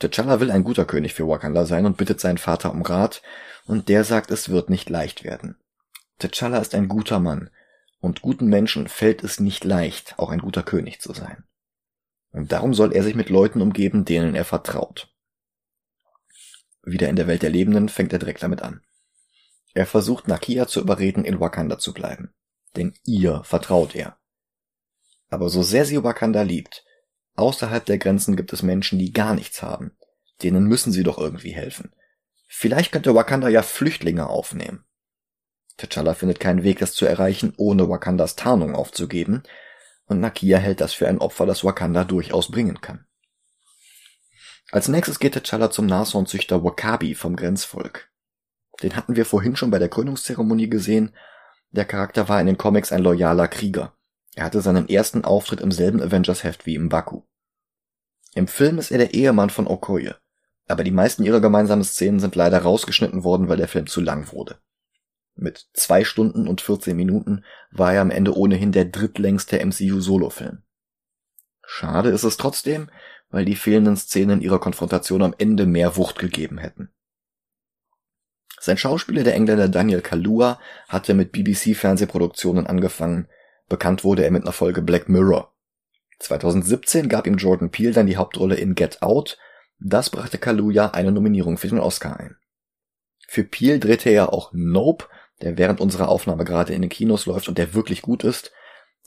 T'Challa will ein guter König für Wakanda sein und bittet seinen Vater um Rat, und der sagt, es wird nicht leicht werden. T'Challa ist ein guter Mann, und guten Menschen fällt es nicht leicht, auch ein guter König zu sein. Und darum soll er sich mit Leuten umgeben, denen er vertraut. Wieder in der Welt der Lebenden fängt er direkt damit an. Er versucht Nakia zu überreden, in Wakanda zu bleiben denn ihr vertraut er. Aber so sehr sie Wakanda liebt, außerhalb der Grenzen gibt es Menschen, die gar nichts haben. Denen müssen sie doch irgendwie helfen. Vielleicht könnte Wakanda ja Flüchtlinge aufnehmen. T'Challa findet keinen Weg, das zu erreichen, ohne Wakandas Tarnung aufzugeben, und Nakia hält das für ein Opfer, das Wakanda durchaus bringen kann. Als nächstes geht T'Challa zum Nashornzüchter Wakabi vom Grenzvolk. Den hatten wir vorhin schon bei der Krönungszeremonie gesehen. Der Charakter war in den Comics ein loyaler Krieger. Er hatte seinen ersten Auftritt im selben Avengers-Heft wie im Baku. Im Film ist er der Ehemann von Okoye, aber die meisten ihrer gemeinsamen Szenen sind leider rausgeschnitten worden, weil der Film zu lang wurde. Mit zwei Stunden und 14 Minuten war er am Ende ohnehin der drittlängste MCU-Solofilm. Schade ist es trotzdem, weil die fehlenden Szenen ihrer Konfrontation am Ende mehr Wucht gegeben hätten. Sein Schauspieler, der Engländer Daniel Kalua, hatte mit BBC-Fernsehproduktionen angefangen. Bekannt wurde er mit einer Folge Black Mirror. 2017 gab ihm Jordan Peele dann die Hauptrolle in Get Out. Das brachte Kaluuya eine Nominierung für den Oscar ein. Für Peele drehte er auch Nope, der während unserer Aufnahme gerade in den Kinos läuft und der wirklich gut ist,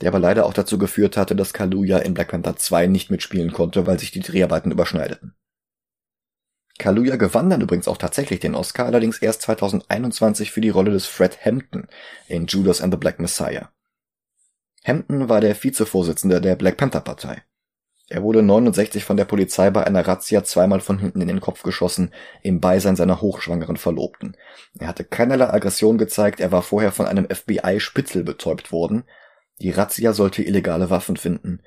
der aber leider auch dazu geführt hatte, dass Kaluuya in Black Panther 2 nicht mitspielen konnte, weil sich die Dreharbeiten überschneideten. Kaluuya gewann dann übrigens auch tatsächlich den Oscar, allerdings erst 2021 für die Rolle des Fred Hampton in Judas and the Black Messiah. Hampton war der Vizevorsitzende der Black Panther Partei. Er wurde 69 von der Polizei bei einer Razzia zweimal von hinten in den Kopf geschossen, im Beisein seiner hochschwangeren Verlobten. Er hatte keinerlei Aggression gezeigt, er war vorher von einem FBI-Spitzel betäubt worden. Die Razzia sollte illegale Waffen finden.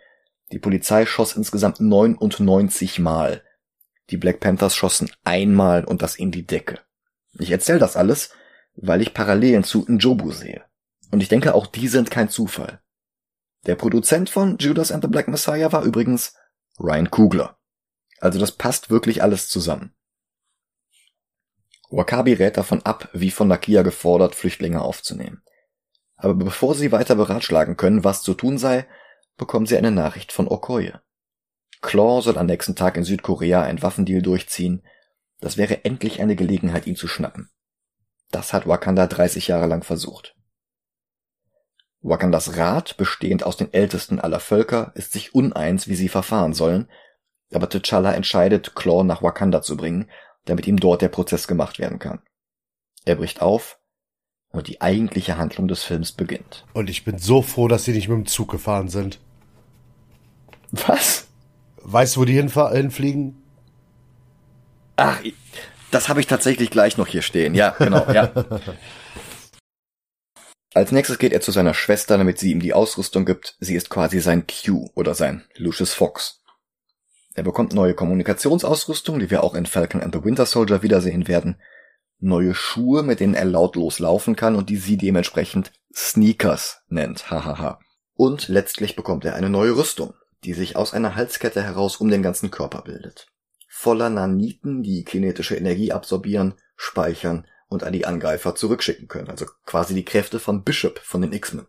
Die Polizei schoss insgesamt 99 Mal. Die Black Panthers schossen einmal und das in die Decke. Ich erzähle das alles, weil ich Parallelen zu Njobu sehe. Und ich denke, auch die sind kein Zufall. Der Produzent von Judas and the Black Messiah war übrigens Ryan Kugler. Also das passt wirklich alles zusammen. Wakabi rät davon ab, wie von Nakia gefordert, Flüchtlinge aufzunehmen. Aber bevor sie weiter beratschlagen können, was zu tun sei, bekommen sie eine Nachricht von Okoye. Claw soll am nächsten Tag in Südkorea ein Waffendeal durchziehen. Das wäre endlich eine Gelegenheit, ihn zu schnappen. Das hat Wakanda 30 Jahre lang versucht. Wakandas Rat, bestehend aus den Ältesten aller Völker, ist sich uneins, wie sie verfahren sollen, aber T'Challa entscheidet, Claw nach Wakanda zu bringen, damit ihm dort der Prozess gemacht werden kann. Er bricht auf und die eigentliche Handlung des Films beginnt. Und ich bin so froh, dass sie nicht mit dem Zug gefahren sind. Was? Weißt du, wo die hinfliegen? Ach, das habe ich tatsächlich gleich noch hier stehen. Ja, genau, ja. *laughs* Als nächstes geht er zu seiner Schwester, damit sie ihm die Ausrüstung gibt. Sie ist quasi sein Q oder sein Lucius Fox. Er bekommt neue Kommunikationsausrüstung, die wir auch in Falcon and the Winter Soldier wiedersehen werden. Neue Schuhe, mit denen er lautlos laufen kann und die sie dementsprechend Sneakers nennt. Hahaha. und letztlich bekommt er eine neue Rüstung, die sich aus einer Halskette heraus um den ganzen Körper bildet. Voller Naniten, die kinetische Energie absorbieren, speichern und an die Angreifer zurückschicken können. Also quasi die Kräfte von Bishop von den X-Men.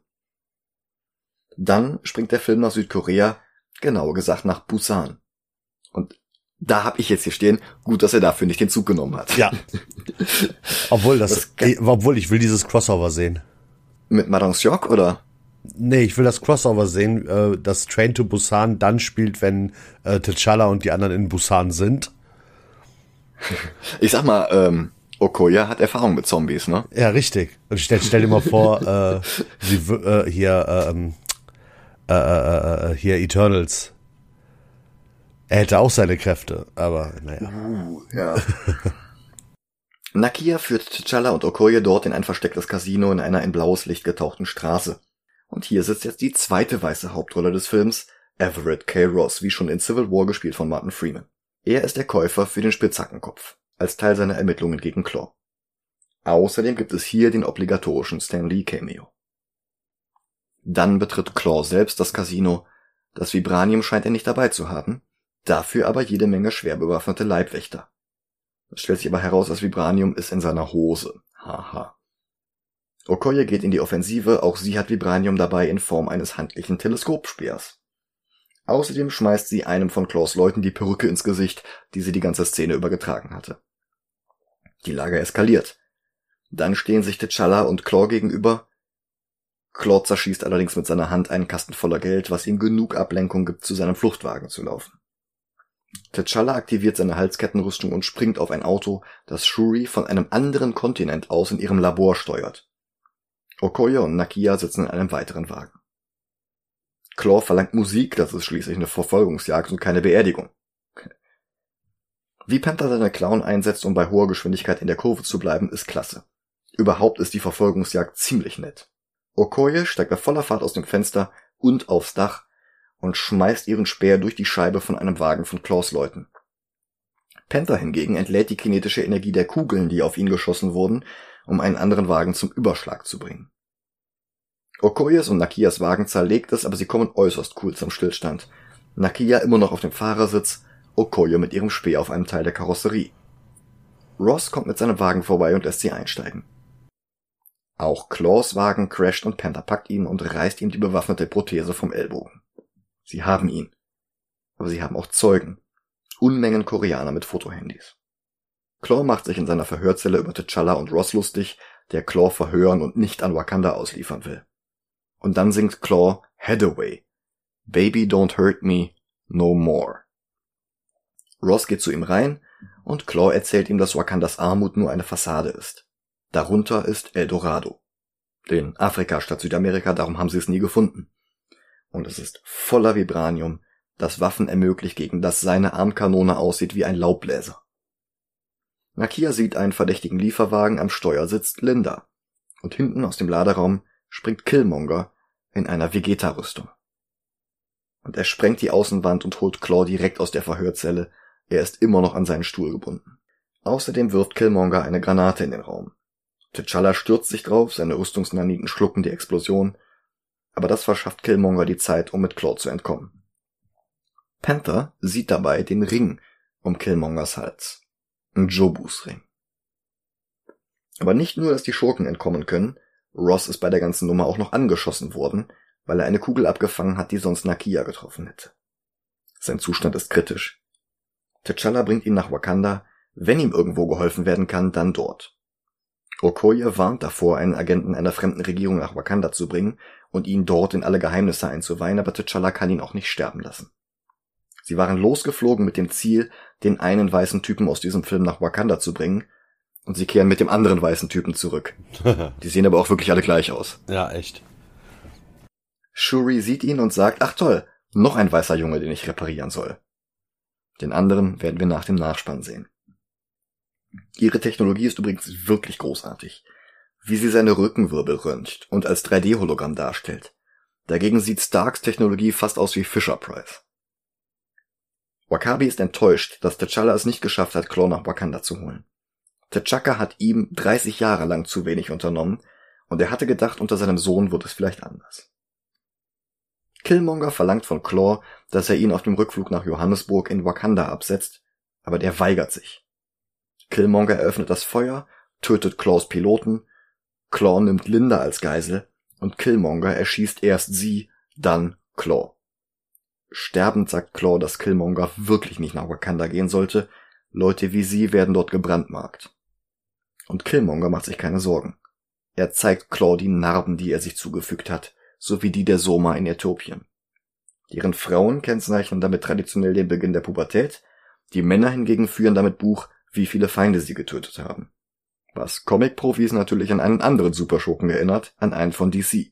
Dann springt der Film nach Südkorea, genauer gesagt nach Busan. Und da hab ich jetzt hier stehen, gut, dass er dafür nicht den Zug genommen hat. Ja. *laughs* obwohl das, das obwohl ich will dieses Crossover sehen. Mit Madong Seok oder? Nee, ich will das Crossover sehen, äh, das Train to Busan dann spielt, wenn äh, T'Challa und die anderen in Busan sind. Ich sag mal, ähm, Okoya hat Erfahrung mit Zombies, ne? Ja, richtig. Und stell, stell dir mal vor, äh, sie, äh, hier, ähm, äh, äh, äh, hier Eternals. Er hätte auch seine Kräfte, aber naja. Uh, ja. *laughs* Nakia führt T'Challa und Okoye dort in ein verstecktes Casino in einer in blaues Licht getauchten Straße. Und hier sitzt jetzt die zweite weiße Hauptrolle des Films, Everett K. Ross, wie schon in Civil War gespielt von Martin Freeman. Er ist der Käufer für den Spitzhackenkopf als Teil seiner Ermittlungen gegen Claw. Außerdem gibt es hier den obligatorischen Stan Lee Cameo. Dann betritt Claw selbst das Casino. Das Vibranium scheint er nicht dabei zu haben, dafür aber jede Menge schwer bewaffnete Leibwächter. Es stellt sich aber heraus, das Vibranium ist in seiner Hose. Haha. Okoye geht in die Offensive, auch sie hat Vibranium dabei in Form eines handlichen Teleskopspeers. Außerdem schmeißt sie einem von Claws Leuten die Perücke ins Gesicht, die sie die ganze Szene übergetragen hatte. Die Lage eskaliert. Dann stehen sich T'Challa und Claw gegenüber. Claw zerschießt allerdings mit seiner Hand einen Kasten voller Geld, was ihm genug Ablenkung gibt, zu seinem Fluchtwagen zu laufen. T'Challa aktiviert seine Halskettenrüstung und springt auf ein Auto, das Shuri von einem anderen Kontinent aus in ihrem Labor steuert. Okoye und Nakia sitzen in einem weiteren Wagen. Claw verlangt Musik, das ist schließlich eine Verfolgungsjagd und keine Beerdigung. Wie Panther seine Clown einsetzt, um bei hoher Geschwindigkeit in der Kurve zu bleiben, ist klasse. Überhaupt ist die Verfolgungsjagd ziemlich nett. Okoye steigt bei voller Fahrt aus dem Fenster und aufs Dach und schmeißt ihren Speer durch die Scheibe von einem Wagen von Claws Leuten. Panther hingegen entlädt die kinetische Energie der Kugeln, die auf ihn geschossen wurden, um einen anderen Wagen zum Überschlag zu bringen. Okoyes und Nakias Wagen zerlegt es, aber sie kommen äußerst cool zum Stillstand. Nakia immer noch auf dem Fahrersitz, Okoye mit ihrem Speer auf einem Teil der Karosserie. Ross kommt mit seinem Wagen vorbei und lässt sie einsteigen. Auch Claws Wagen crasht und Panther packt ihn und reißt ihm die bewaffnete Prothese vom Ellbogen. Sie haben ihn. Aber sie haben auch Zeugen. Unmengen Koreaner mit Fotohandys. Claw macht sich in seiner Verhörzelle über T'Challa und Ross lustig, der Claw verhören und nicht an Wakanda ausliefern will. Und dann singt Claw Hathaway. Baby don't hurt me no more. Ross geht zu ihm rein und Claw erzählt ihm, dass Wakandas Armut nur eine Fassade ist. Darunter ist Eldorado. Den Afrika statt Südamerika, darum haben sie es nie gefunden. Und es ist voller Vibranium, das Waffen ermöglicht, gegen das seine Armkanone aussieht wie ein Laubbläser. Nakia sieht einen verdächtigen Lieferwagen, am Steuer sitzt Linda. Und hinten aus dem Laderaum springt Killmonger in einer Vegeta-Rüstung. Und er sprengt die Außenwand und holt Claw direkt aus der Verhörzelle. Er ist immer noch an seinen Stuhl gebunden. Außerdem wirft Killmonger eine Granate in den Raum. T'Challa stürzt sich drauf, seine Rüstungsnaniten schlucken die Explosion, aber das verschafft Killmonger die Zeit, um mit Claw zu entkommen. Panther sieht dabei den Ring um Killmongers Hals. Jobus Ring. Aber nicht nur, dass die Schurken entkommen können, Ross ist bei der ganzen Nummer auch noch angeschossen worden, weil er eine Kugel abgefangen hat, die sonst Nakia getroffen hätte. Sein Zustand ist kritisch. T'Challa bringt ihn nach Wakanda, wenn ihm irgendwo geholfen werden kann, dann dort. Okoye warnt davor, einen Agenten einer fremden Regierung nach Wakanda zu bringen und ihn dort in alle Geheimnisse einzuweihen, aber T'Challa kann ihn auch nicht sterben lassen. Sie waren losgeflogen mit dem Ziel, den einen weißen Typen aus diesem Film nach Wakanda zu bringen, und sie kehren mit dem anderen weißen Typen zurück. *laughs* Die sehen aber auch wirklich alle gleich aus. Ja, echt. Shuri sieht ihn und sagt, ach toll, noch ein weißer Junge, den ich reparieren soll. Den anderen werden wir nach dem Nachspann sehen. Ihre Technologie ist übrigens wirklich großartig. Wie sie seine Rückenwirbel röntgt und als 3D-Hologramm darstellt. Dagegen sieht Starks Technologie fast aus wie Fisher Price. Wakabi ist enttäuscht, dass T'Challa es nicht geschafft hat, Claw nach Wakanda zu holen. T'Chaka hat ihm 30 Jahre lang zu wenig unternommen und er hatte gedacht, unter seinem Sohn wird es vielleicht anders. Killmonger verlangt von Claw, dass er ihn auf dem Rückflug nach Johannesburg in Wakanda absetzt, aber der weigert sich. Killmonger eröffnet das Feuer, tötet Claws Piloten, Claw nimmt Linda als Geisel und Killmonger erschießt erst sie, dann Claw. Sterbend sagt Claw, dass Killmonger wirklich nicht nach Wakanda gehen sollte, Leute wie sie werden dort gebrandmarkt. Und Killmonger macht sich keine Sorgen. Er zeigt Claw die Narben, die er sich zugefügt hat, sowie die der Soma in Äthiopien. Deren Frauen kennzeichnen damit traditionell den Beginn der Pubertät, die Männer hingegen führen damit Buch, wie viele Feinde sie getötet haben. Was Comic-Profis natürlich an einen anderen Superschurken erinnert, an einen von DC.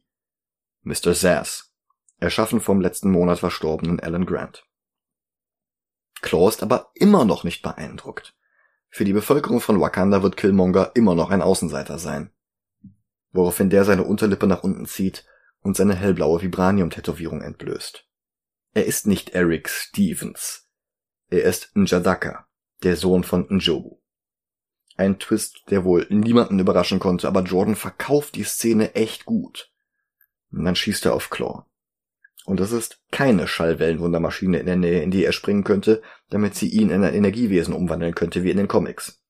Mr. Zsasz, erschaffen vom letzten Monat verstorbenen Alan Grant. Claw ist aber immer noch nicht beeindruckt. Für die Bevölkerung von Wakanda wird Killmonger immer noch ein Außenseiter sein. Woraufhin der seine Unterlippe nach unten zieht und seine hellblaue Vibranium-Tätowierung entblößt. Er ist nicht Eric Stevens. Er ist Njadaka, der Sohn von Njobu. Ein Twist, der wohl niemanden überraschen konnte, aber Jordan verkauft die Szene echt gut. Und dann schießt er auf Claw. Und es ist keine Schallwellenwundermaschine in der Nähe, in die er springen könnte, damit sie ihn in ein Energiewesen umwandeln könnte, wie in den Comics.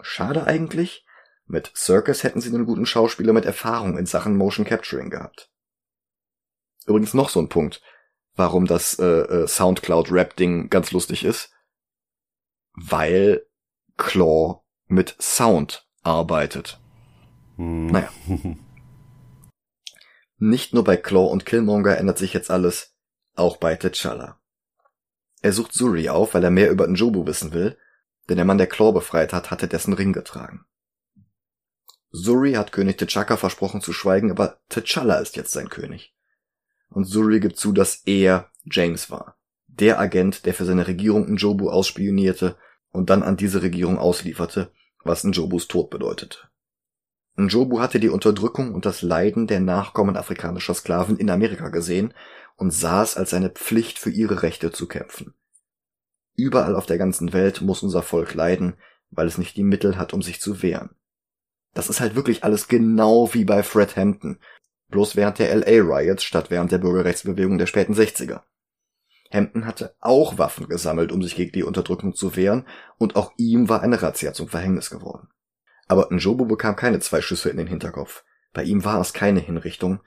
Schade eigentlich. Mit Circus hätten sie einen guten Schauspieler mit Erfahrung in Sachen Motion Capturing gehabt. Übrigens noch so ein Punkt, warum das äh, äh, Soundcloud-Rap-Ding ganz lustig ist weil Claw mit Sound arbeitet. Hm. Naja. Nicht nur bei Claw und Killmonger ändert sich jetzt alles, auch bei T'Challa. Er sucht Suri auf, weil er mehr über Njobu wissen will, denn der Mann, der Claw befreit hat, hatte dessen Ring getragen. Suri hat König T'Chaka versprochen zu schweigen, aber T'Challa ist jetzt sein König. Und Suri gibt zu, dass er James war. Der Agent, der für seine Regierung Njobu ausspionierte und dann an diese Regierung auslieferte, was Njobus Tod bedeutete. Njobu hatte die Unterdrückung und das Leiden der Nachkommen afrikanischer Sklaven in Amerika gesehen und sah es als seine Pflicht, für ihre Rechte zu kämpfen. Überall auf der ganzen Welt muss unser Volk leiden, weil es nicht die Mittel hat, um sich zu wehren. Das ist halt wirklich alles genau wie bei Fred Hampton, bloß während der LA Riots statt während der Bürgerrechtsbewegung der späten 60er. Hampton hatte auch Waffen gesammelt, um sich gegen die Unterdrückung zu wehren, und auch ihm war eine Razzia zum Verhängnis geworden. Aber Njobu bekam keine zwei Schüsse in den Hinterkopf. Bei ihm war es keine Hinrichtung,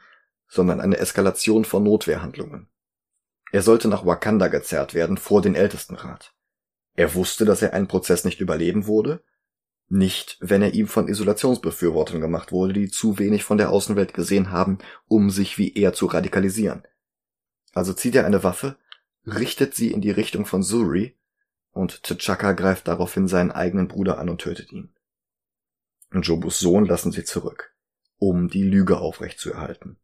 sondern eine Eskalation von Notwehrhandlungen. Er sollte nach Wakanda gezerrt werden vor den Ältestenrat. Er wusste, dass er einen Prozess nicht überleben wurde, nicht, wenn er ihm von Isolationsbefürwortern gemacht wurde, die zu wenig von der Außenwelt gesehen haben, um sich wie er zu radikalisieren. Also zieht er eine Waffe, richtet sie in die Richtung von Suri, und T'Chaka greift daraufhin seinen eigenen Bruder an und tötet ihn. Njobus Sohn lassen sie zurück, um die Lüge aufrechtzuerhalten.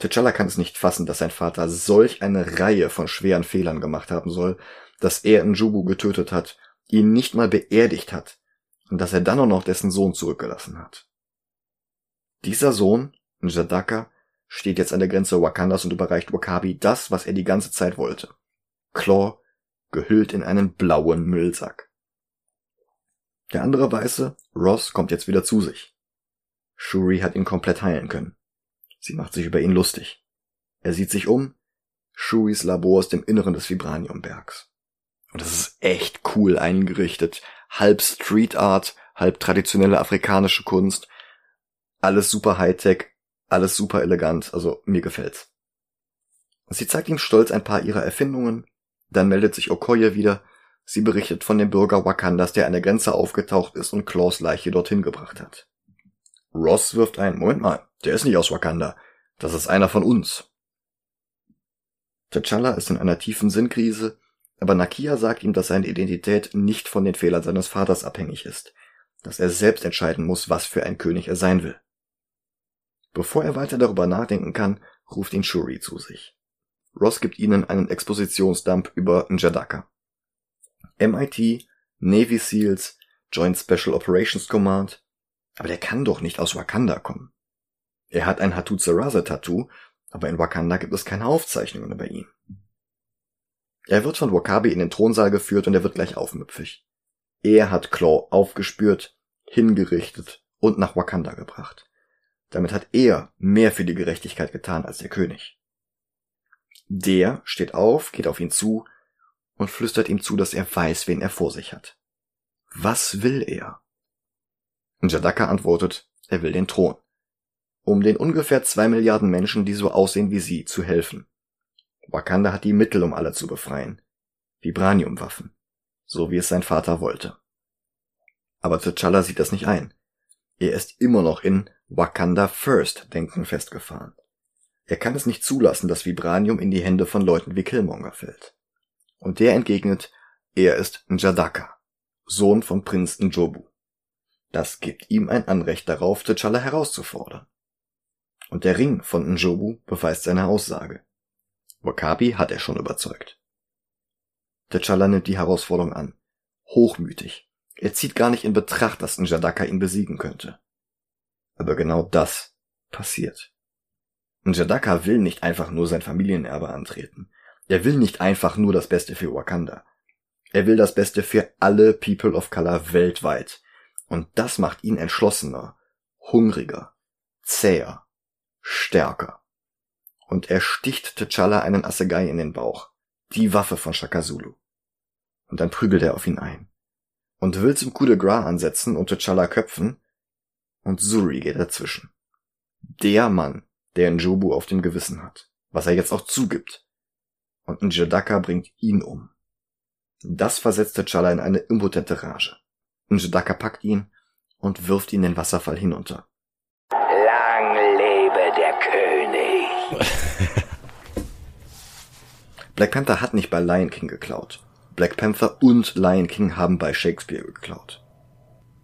T'Challa kann es nicht fassen, dass sein Vater solch eine Reihe von schweren Fehlern gemacht haben soll, dass er Njobu getötet hat, ihn nicht mal beerdigt hat und dass er dann auch noch dessen Sohn zurückgelassen hat. Dieser Sohn, Njadaka, steht jetzt an der Grenze Wakandas und überreicht Wakabi das, was er die ganze Zeit wollte. Claw, gehüllt in einen blauen Müllsack. Der andere Weiße, Ross, kommt jetzt wieder zu sich. Shuri hat ihn komplett heilen können. Sie macht sich über ihn lustig. Er sieht sich um. Shuris Labor aus dem Inneren des Vibraniumbergs. Und das ist echt cool eingerichtet. Halb Street Art, halb traditionelle afrikanische Kunst. Alles super Hightech, alles super elegant, also mir gefällt's. Sie zeigt ihm stolz ein paar ihrer Erfindungen, dann meldet sich Okoye wieder Sie berichtet von dem Bürger Wakandas, der an der Grenze aufgetaucht ist und Claws Leiche dorthin gebracht hat. Ross wirft ein, Moment mal, der ist nicht aus Wakanda. Das ist einer von uns. T'Challa ist in einer tiefen Sinnkrise, aber Nakia sagt ihm, dass seine Identität nicht von den Fehlern seines Vaters abhängig ist, dass er selbst entscheiden muss, was für ein König er sein will. Bevor er weiter darüber nachdenken kann, ruft ihn Shuri zu sich. Ross gibt ihnen einen Expositionsdump über Njadaka. MIT, Navy Seals, Joint Special Operations Command. Aber der kann doch nicht aus Wakanda kommen. Er hat ein Hatuzeraza-Tattoo, aber in Wakanda gibt es keine Aufzeichnungen über ihn. Er wird von Wakabi in den Thronsaal geführt und er wird gleich aufmüpfig. Er hat Claw aufgespürt, hingerichtet und nach Wakanda gebracht. Damit hat er mehr für die Gerechtigkeit getan als der König. Der steht auf, geht auf ihn zu und flüstert ihm zu, dass er weiß, wen er vor sich hat. Was will er? Jadaka antwortet, er will den Thron. Um den ungefähr zwei Milliarden Menschen, die so aussehen wie sie, zu helfen. Wakanda hat die Mittel, um alle zu befreien. Vibraniumwaffen. So wie es sein Vater wollte. Aber T'Challa sieht das nicht ein. Er ist immer noch in Wakanda First Denken festgefahren. Er kann es nicht zulassen, dass Vibranium in die Hände von Leuten wie Killmonger fällt. Und der entgegnet, er ist Njadaka, Sohn von Prinz Njobu. Das gibt ihm ein Anrecht darauf, T'Challa herauszufordern. Und der Ring von Njobu beweist seine Aussage. Wakabi hat er schon überzeugt. T'Challa nimmt die Herausforderung an. Hochmütig. Er zieht gar nicht in Betracht, dass Njadaka ihn besiegen könnte. Aber genau das passiert. Njadaka will nicht einfach nur sein Familienerbe antreten. Er will nicht einfach nur das Beste für Wakanda. Er will das Beste für alle People of Color weltweit. Und das macht ihn entschlossener, hungriger, zäher, stärker. Und er sticht T'Challa einen Assegai in den Bauch, die Waffe von Shaka Zulu. Und dann prügelt er auf ihn ein. Und will zum Coup de Gras ansetzen und T'Challa köpfen, und Zuri geht dazwischen. Der Mann, der Njobu auf dem Gewissen hat, was er jetzt auch zugibt und Njadaka bringt ihn um. Das versetzt T'Challa in eine impotente Rage. Njadaka packt ihn und wirft ihn den Wasserfall hinunter. *laughs* Black Panther hat nicht bei Lion King geklaut. Black Panther und Lion King haben bei Shakespeare geklaut.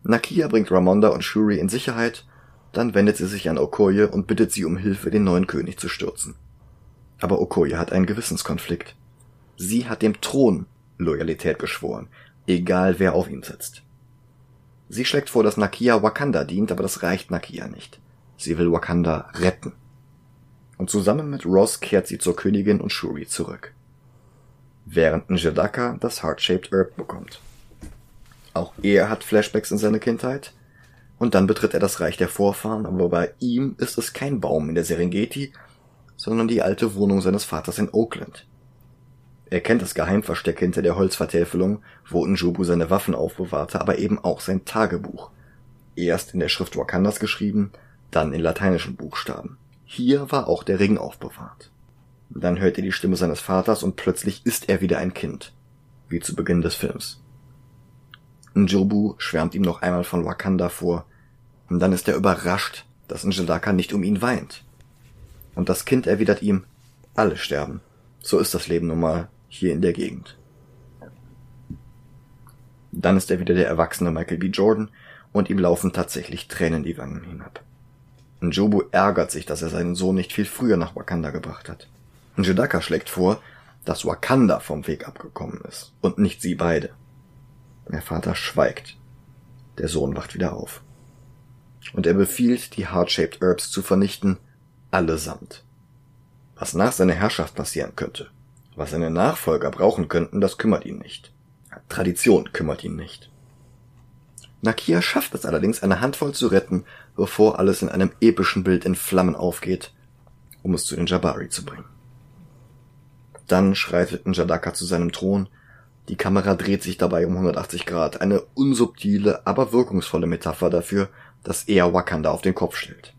Nakia bringt Ramonda und Shuri in Sicherheit, dann wendet sie sich an Okoye und bittet sie um Hilfe, den neuen König zu stürzen. Aber Okoye hat einen Gewissenskonflikt. Sie hat dem Thron Loyalität geschworen, egal wer auf ihm sitzt. Sie schlägt vor, dass Nakia Wakanda dient, aber das reicht Nakia nicht. Sie will Wakanda retten. Und zusammen mit Ross kehrt sie zur Königin und Shuri zurück. Während Njedaka das Heart-Shaped Herb bekommt. Auch er hat Flashbacks in seine Kindheit. Und dann betritt er das Reich der Vorfahren, aber bei ihm ist es kein Baum in der Serengeti, sondern die alte Wohnung seines Vaters in Oakland. Er kennt das Geheimversteck hinter der Holzvertäfelung, wo Njobu seine Waffen aufbewahrte, aber eben auch sein Tagebuch. Erst in der Schrift Wakandas geschrieben, dann in lateinischen Buchstaben. Hier war auch der Ring aufbewahrt. Dann hört er die Stimme seines Vaters und plötzlich ist er wieder ein Kind. Wie zu Beginn des Films. Njobu schwärmt ihm noch einmal von Wakanda vor, und dann ist er überrascht, dass Njadaka nicht um ihn weint. Und das Kind erwidert ihm, alle sterben. So ist das Leben nun mal hier in der Gegend. Dann ist er wieder der erwachsene Michael B. Jordan und ihm laufen tatsächlich Tränen die Wangen hinab. Njobu ärgert sich, dass er seinen Sohn nicht viel früher nach Wakanda gebracht hat. Njedaka schlägt vor, dass Wakanda vom Weg abgekommen ist und nicht sie beide. Der Vater schweigt. Der Sohn wacht wieder auf. Und er befiehlt, die Heart-Shaped Herbs zu vernichten, allesamt. Was nach seiner Herrschaft passieren könnte, was seine Nachfolger brauchen könnten, das kümmert ihn nicht. Tradition kümmert ihn nicht. Nakia schafft es allerdings, eine Handvoll zu retten, bevor alles in einem epischen Bild in Flammen aufgeht, um es zu den Jabari zu bringen. Dann schreitet Njadaka zu seinem Thron, die Kamera dreht sich dabei um 180 Grad, eine unsubtile, aber wirkungsvolle Metapher dafür, dass er Wakanda auf den Kopf stellt.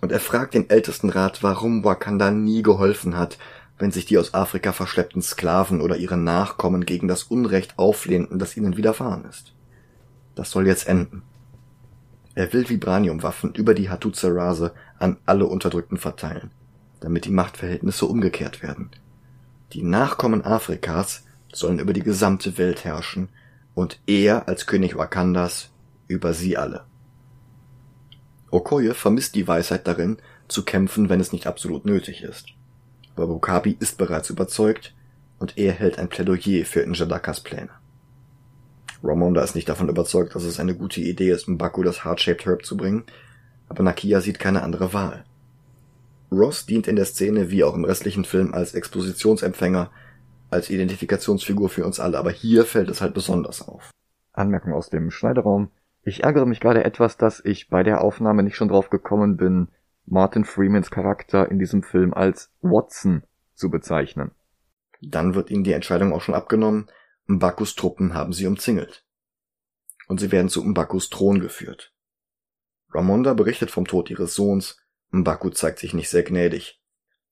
Und er fragt den ältesten Rat, warum Wakanda nie geholfen hat, wenn sich die aus Afrika verschleppten Sklaven oder ihre Nachkommen gegen das Unrecht auflehnten, das ihnen widerfahren ist. Das soll jetzt enden. Er will Vibraniumwaffen über die Hattuzer-Rase an alle Unterdrückten verteilen, damit die Machtverhältnisse umgekehrt werden. Die Nachkommen Afrikas sollen über die gesamte Welt herrschen und er als König Wakandas über sie alle. Okoye vermisst die Weisheit darin, zu kämpfen, wenn es nicht absolut nötig ist. Babukabi ist bereits überzeugt und er hält ein Plädoyer für Njadakas Pläne. Ramonda ist nicht davon überzeugt, dass es eine gute Idee ist, Mbaku das Heart-Shaped Herb zu bringen, aber Nakia sieht keine andere Wahl. Ross dient in der Szene wie auch im restlichen Film als Expositionsempfänger, als Identifikationsfigur für uns alle, aber hier fällt es halt besonders auf. Anmerkung aus dem Schneideraum. Ich ärgere mich gerade etwas, dass ich bei der Aufnahme nicht schon drauf gekommen bin, Martin Freemans Charakter in diesem Film als Watson zu bezeichnen. Dann wird ihnen die Entscheidung auch schon abgenommen, Mbakus Truppen haben sie umzingelt. Und sie werden zu Mbakus Thron geführt. Ramonda berichtet vom Tod ihres Sohns, Mbaku zeigt sich nicht sehr gnädig.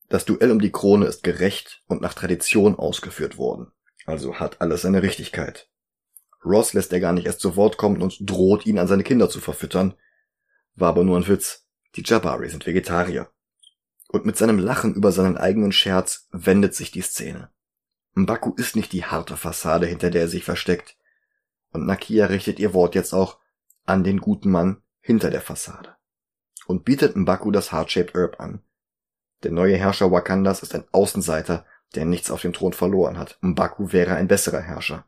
Das Duell um die Krone ist gerecht und nach Tradition ausgeführt worden, also hat alles seine Richtigkeit. Ross lässt er gar nicht erst zu Wort kommen und droht ihn an seine Kinder zu verfüttern. War aber nur ein Witz. Die Jabari sind Vegetarier. Und mit seinem Lachen über seinen eigenen Scherz wendet sich die Szene. Mbaku ist nicht die harte Fassade, hinter der er sich versteckt. Und Nakia richtet ihr Wort jetzt auch an den guten Mann hinter der Fassade. Und bietet Mbaku das Heart-Shaped Herb an. Der neue Herrscher Wakandas ist ein Außenseiter, der nichts auf dem Thron verloren hat. Mbaku wäre ein besserer Herrscher.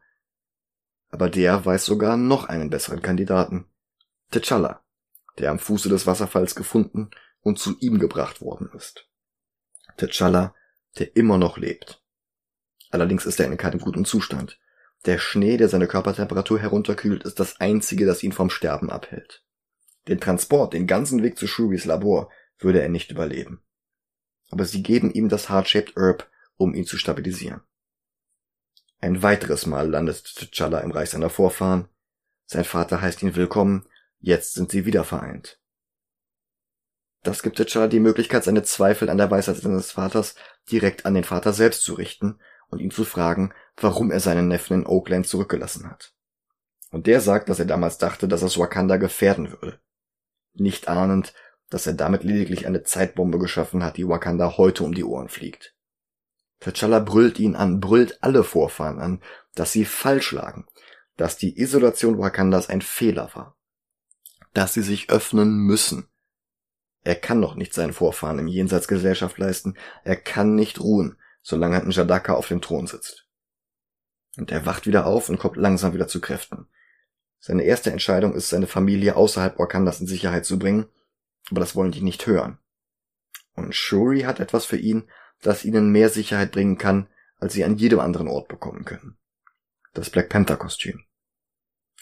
Aber der weiß sogar noch einen besseren Kandidaten. T'Challa, der am Fuße des Wasserfalls gefunden und zu ihm gebracht worden ist. T'Challa, der immer noch lebt. Allerdings ist er in keinem guten Zustand. Der Schnee, der seine Körpertemperatur herunterkühlt, ist das einzige, das ihn vom Sterben abhält. Den Transport, den ganzen Weg zu Shuris Labor, würde er nicht überleben. Aber sie geben ihm das Heart-Shaped Herb, um ihn zu stabilisieren. Ein weiteres Mal landet T'Challa im Reich seiner Vorfahren. Sein Vater heißt ihn willkommen. Jetzt sind sie wieder vereint. Das gibt T'Challa die Möglichkeit, seine Zweifel an der Weisheit seines Vaters direkt an den Vater selbst zu richten und ihn zu fragen, warum er seinen Neffen in Oakland zurückgelassen hat. Und der sagt, dass er damals dachte, dass es Wakanda gefährden würde. Nicht ahnend, dass er damit lediglich eine Zeitbombe geschaffen hat, die Wakanda heute um die Ohren fliegt. T'Challa brüllt ihn an, brüllt alle Vorfahren an, dass sie falsch lagen, dass die Isolation Wakandas ein Fehler war, dass sie sich öffnen müssen. Er kann noch nicht seinen Vorfahren im Jenseits Gesellschaft leisten, er kann nicht ruhen, solange ein Jadaka auf dem Thron sitzt. Und er wacht wieder auf und kommt langsam wieder zu Kräften. Seine erste Entscheidung ist, seine Familie außerhalb Wakandas in Sicherheit zu bringen, aber das wollen die nicht hören. Und Shuri hat etwas für ihn, das ihnen mehr Sicherheit bringen kann, als sie an jedem anderen Ort bekommen können. Das Black Panther Kostüm.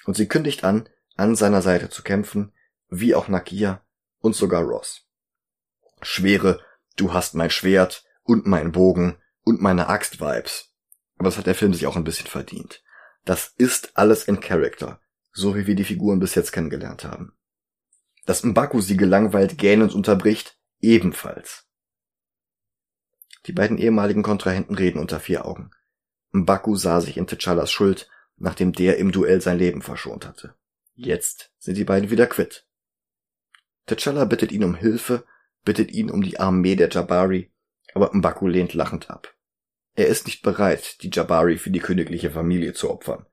Und sie kündigt an, an seiner Seite zu kämpfen, wie auch Nakia und sogar Ross. Schwere, du hast mein Schwert und mein Bogen und meine Axt-Vibes. Aber das hat der Film sich auch ein bisschen verdient. Das ist alles in Character, so wie wir die Figuren bis jetzt kennengelernt haben. Dass Mbaku sie gelangweilt gähnend unterbricht, ebenfalls. Die beiden ehemaligen Kontrahenten reden unter vier Augen. Mbaku sah sich in T'Challas Schuld, nachdem der im Duell sein Leben verschont hatte. Jetzt sind die beiden wieder quitt. T'Challa bittet ihn um Hilfe, bittet ihn um die Armee der Jabari, aber Mbaku lehnt lachend ab. Er ist nicht bereit, die Jabari für die königliche Familie zu opfern.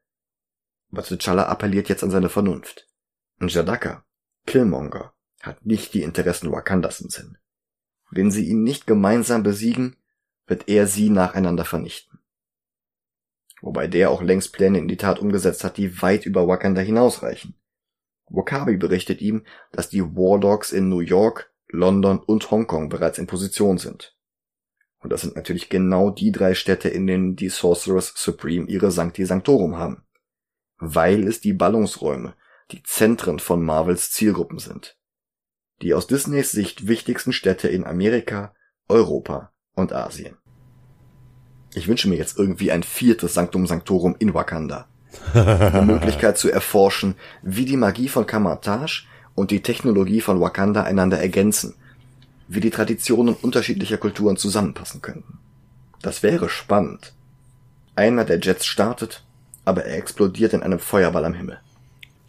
Aber T'Challa appelliert jetzt an seine Vernunft. Njadaka, Killmonger, hat nicht die Interessen Wakandas im Sinn. Wenn sie ihn nicht gemeinsam besiegen, wird er sie nacheinander vernichten. Wobei der auch längst Pläne in die Tat umgesetzt hat, die weit über Wakanda hinausreichen. Wakabi berichtet ihm, dass die War Dogs in New York, London und Hongkong bereits in Position sind. Und das sind natürlich genau die drei Städte, in denen die Sorcerers Supreme ihre Sancti Sanctorum haben. Weil es die Ballungsräume, die Zentren von Marvels Zielgruppen sind. Die aus Disneys Sicht wichtigsten Städte in Amerika, Europa und Asien. Ich wünsche mir jetzt irgendwie ein viertes Sanctum Sanctorum in Wakanda. *laughs* Die Möglichkeit zu erforschen, wie die Magie von Kamatage und die Technologie von Wakanda einander ergänzen, wie die Traditionen unterschiedlicher Kulturen zusammenpassen könnten. Das wäre spannend. Einer der Jets startet, aber er explodiert in einem Feuerball am Himmel.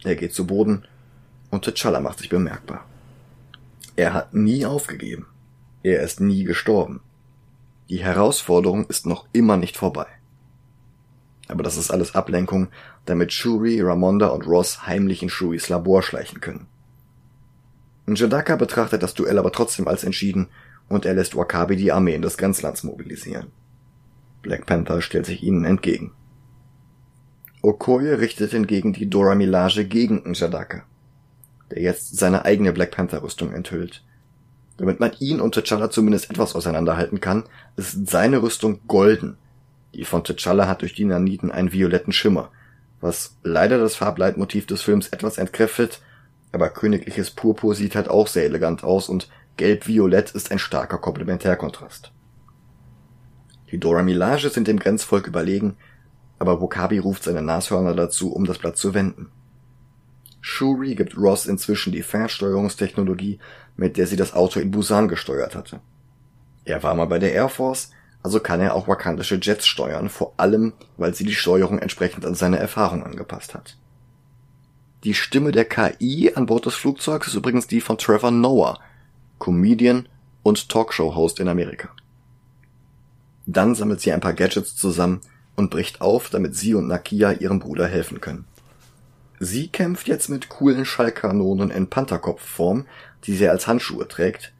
Er geht zu Boden und T'Challa macht sich bemerkbar. Er hat nie aufgegeben. Er ist nie gestorben. Die Herausforderung ist noch immer nicht vorbei. Aber das ist alles Ablenkung, damit Shuri, Ramonda und Ross heimlich in Shuris Labor schleichen können. Njadaka betrachtet das Duell aber trotzdem als entschieden und er lässt Wakabi die Armeen des Grenzlands mobilisieren. Black Panther stellt sich ihnen entgegen. Okoye richtet hingegen die Dora Milage gegen Njadaka, der jetzt seine eigene Black Panther Rüstung enthüllt damit man ihn und T'Challa zumindest etwas auseinanderhalten kann, ist seine Rüstung golden. Die von T'Challa hat durch die Naniten einen violetten Schimmer, was leider das Farbleitmotiv des Films etwas entkräftet, aber königliches Purpur sieht halt auch sehr elegant aus und gelb-violett ist ein starker Komplementärkontrast. Die Dora Milage sind dem Grenzvolk überlegen, aber Wokabi ruft seine Nashörner dazu, um das Blatt zu wenden. Shuri gibt Ross inzwischen die Fernsteuerungstechnologie, mit der sie das Auto in Busan gesteuert hatte. Er war mal bei der Air Force, also kann er auch wakandische Jets steuern, vor allem, weil sie die Steuerung entsprechend an seine Erfahrung angepasst hat. Die Stimme der KI an Bord des Flugzeugs ist übrigens die von Trevor Noah, Comedian und Talkshow-Host in Amerika. Dann sammelt sie ein paar Gadgets zusammen und bricht auf, damit sie und Nakia ihrem Bruder helfen können. Sie kämpft jetzt mit coolen Schallkanonen in Pantherkopfform, die sie als Handschuhe trägt.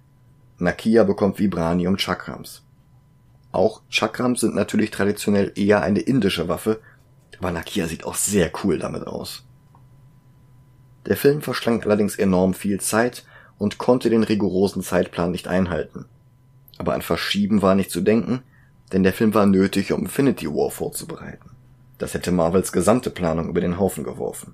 Nakia bekommt Vibranium Chakrams. Auch Chakrams sind natürlich traditionell eher eine indische Waffe, aber Nakia sieht auch sehr cool damit aus. Der Film verschlang allerdings enorm viel Zeit und konnte den rigorosen Zeitplan nicht einhalten. Aber an Verschieben war nicht zu denken, denn der Film war nötig, um Infinity War vorzubereiten. Das hätte Marvels gesamte Planung über den Haufen geworfen.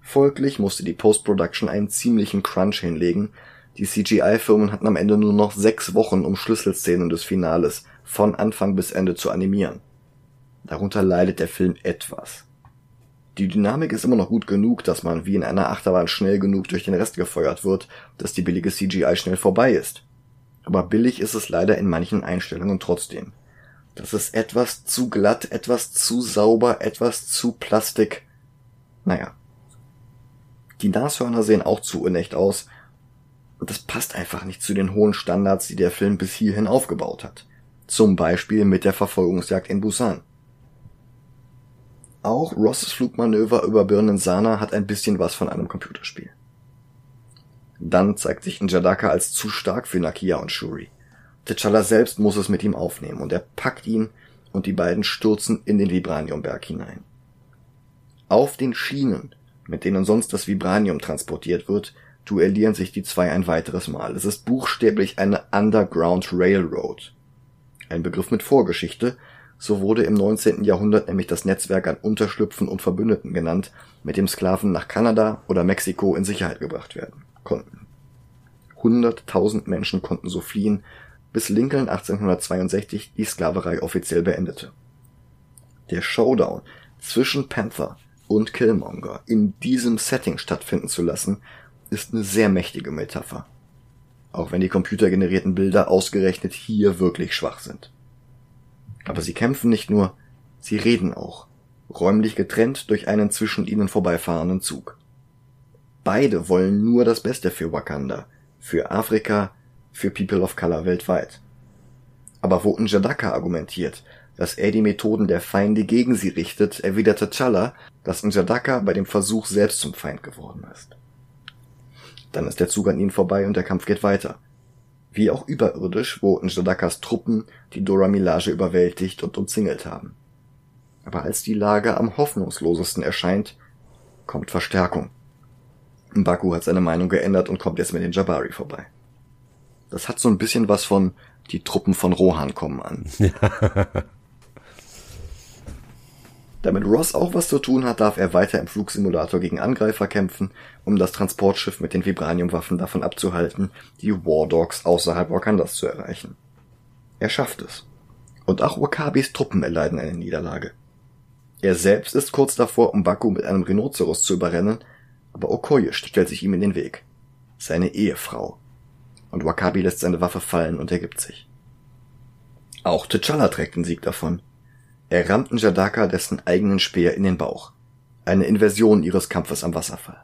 Folglich musste die Post-Production einen ziemlichen Crunch hinlegen, die CGI-Firmen hatten am Ende nur noch sechs Wochen, um Schlüsselszenen des Finales von Anfang bis Ende zu animieren. Darunter leidet der Film etwas. Die Dynamik ist immer noch gut genug, dass man wie in einer Achterbahn schnell genug durch den Rest gefeuert wird, dass die billige CGI schnell vorbei ist. Aber billig ist es leider in manchen Einstellungen trotzdem. Das ist etwas zu glatt, etwas zu sauber, etwas zu Plastik. Naja. Die Nashörner sehen auch zu unecht aus. Und das passt einfach nicht zu den hohen Standards, die der Film bis hierhin aufgebaut hat. Zum Beispiel mit der Verfolgungsjagd in Busan. Auch Rosses Flugmanöver über Birnen Sana hat ein bisschen was von einem Computerspiel. Dann zeigt sich Njadaka als zu stark für Nakia und Shuri. T'Challa selbst muss es mit ihm aufnehmen und er packt ihn und die beiden stürzen in den Vibraniumberg hinein. Auf den Schienen, mit denen sonst das Vibranium transportiert wird, duellieren sich die zwei ein weiteres Mal. Es ist buchstäblich eine Underground Railroad. Ein Begriff mit Vorgeschichte, so wurde im 19. Jahrhundert nämlich das Netzwerk an Unterschlüpfen und Verbündeten genannt, mit dem Sklaven nach Kanada oder Mexiko in Sicherheit gebracht werden konnten. Hunderttausend Menschen konnten so fliehen, bis Lincoln 1862 die Sklaverei offiziell beendete. Der Showdown zwischen Panther und Killmonger in diesem Setting stattfinden zu lassen, ist eine sehr mächtige Metapher. Auch wenn die computergenerierten Bilder ausgerechnet hier wirklich schwach sind. Aber sie kämpfen nicht nur, sie reden auch, räumlich getrennt durch einen zwischen ihnen vorbeifahrenden Zug. Beide wollen nur das Beste für Wakanda, für Afrika, für People of Color weltweit. Aber wo Njadaka argumentiert, dass er die Methoden der Feinde gegen sie richtet, erwidert T'Challa, dass Njadaka bei dem Versuch selbst zum Feind geworden ist. Dann ist der Zug an ihnen vorbei und der Kampf geht weiter. Wie auch überirdisch, wo Njadakas Truppen die Dora Milaje überwältigt und umzingelt haben. Aber als die Lage am hoffnungslosesten erscheint, kommt Verstärkung. Mbaku hat seine Meinung geändert und kommt jetzt mit den Jabari vorbei. Das hat so ein bisschen was von die Truppen von Rohan kommen an. *laughs* Damit Ross auch was zu tun hat, darf er weiter im Flugsimulator gegen Angreifer kämpfen, um das Transportschiff mit den Vibraniumwaffen davon abzuhalten, die War Dogs außerhalb Wakandas zu erreichen. Er schafft es. Und auch Wakabis Truppen erleiden eine Niederlage. Er selbst ist kurz davor, Mbaku mit einem Rhinoceros zu überrennen, aber Okoye stellt sich ihm in den Weg. Seine Ehefrau. Und Wakabi lässt seine Waffe fallen und ergibt sich. Auch T'Challa trägt den Sieg davon. Er rammt Njadaka dessen eigenen Speer in den Bauch. Eine Inversion ihres Kampfes am Wasserfall.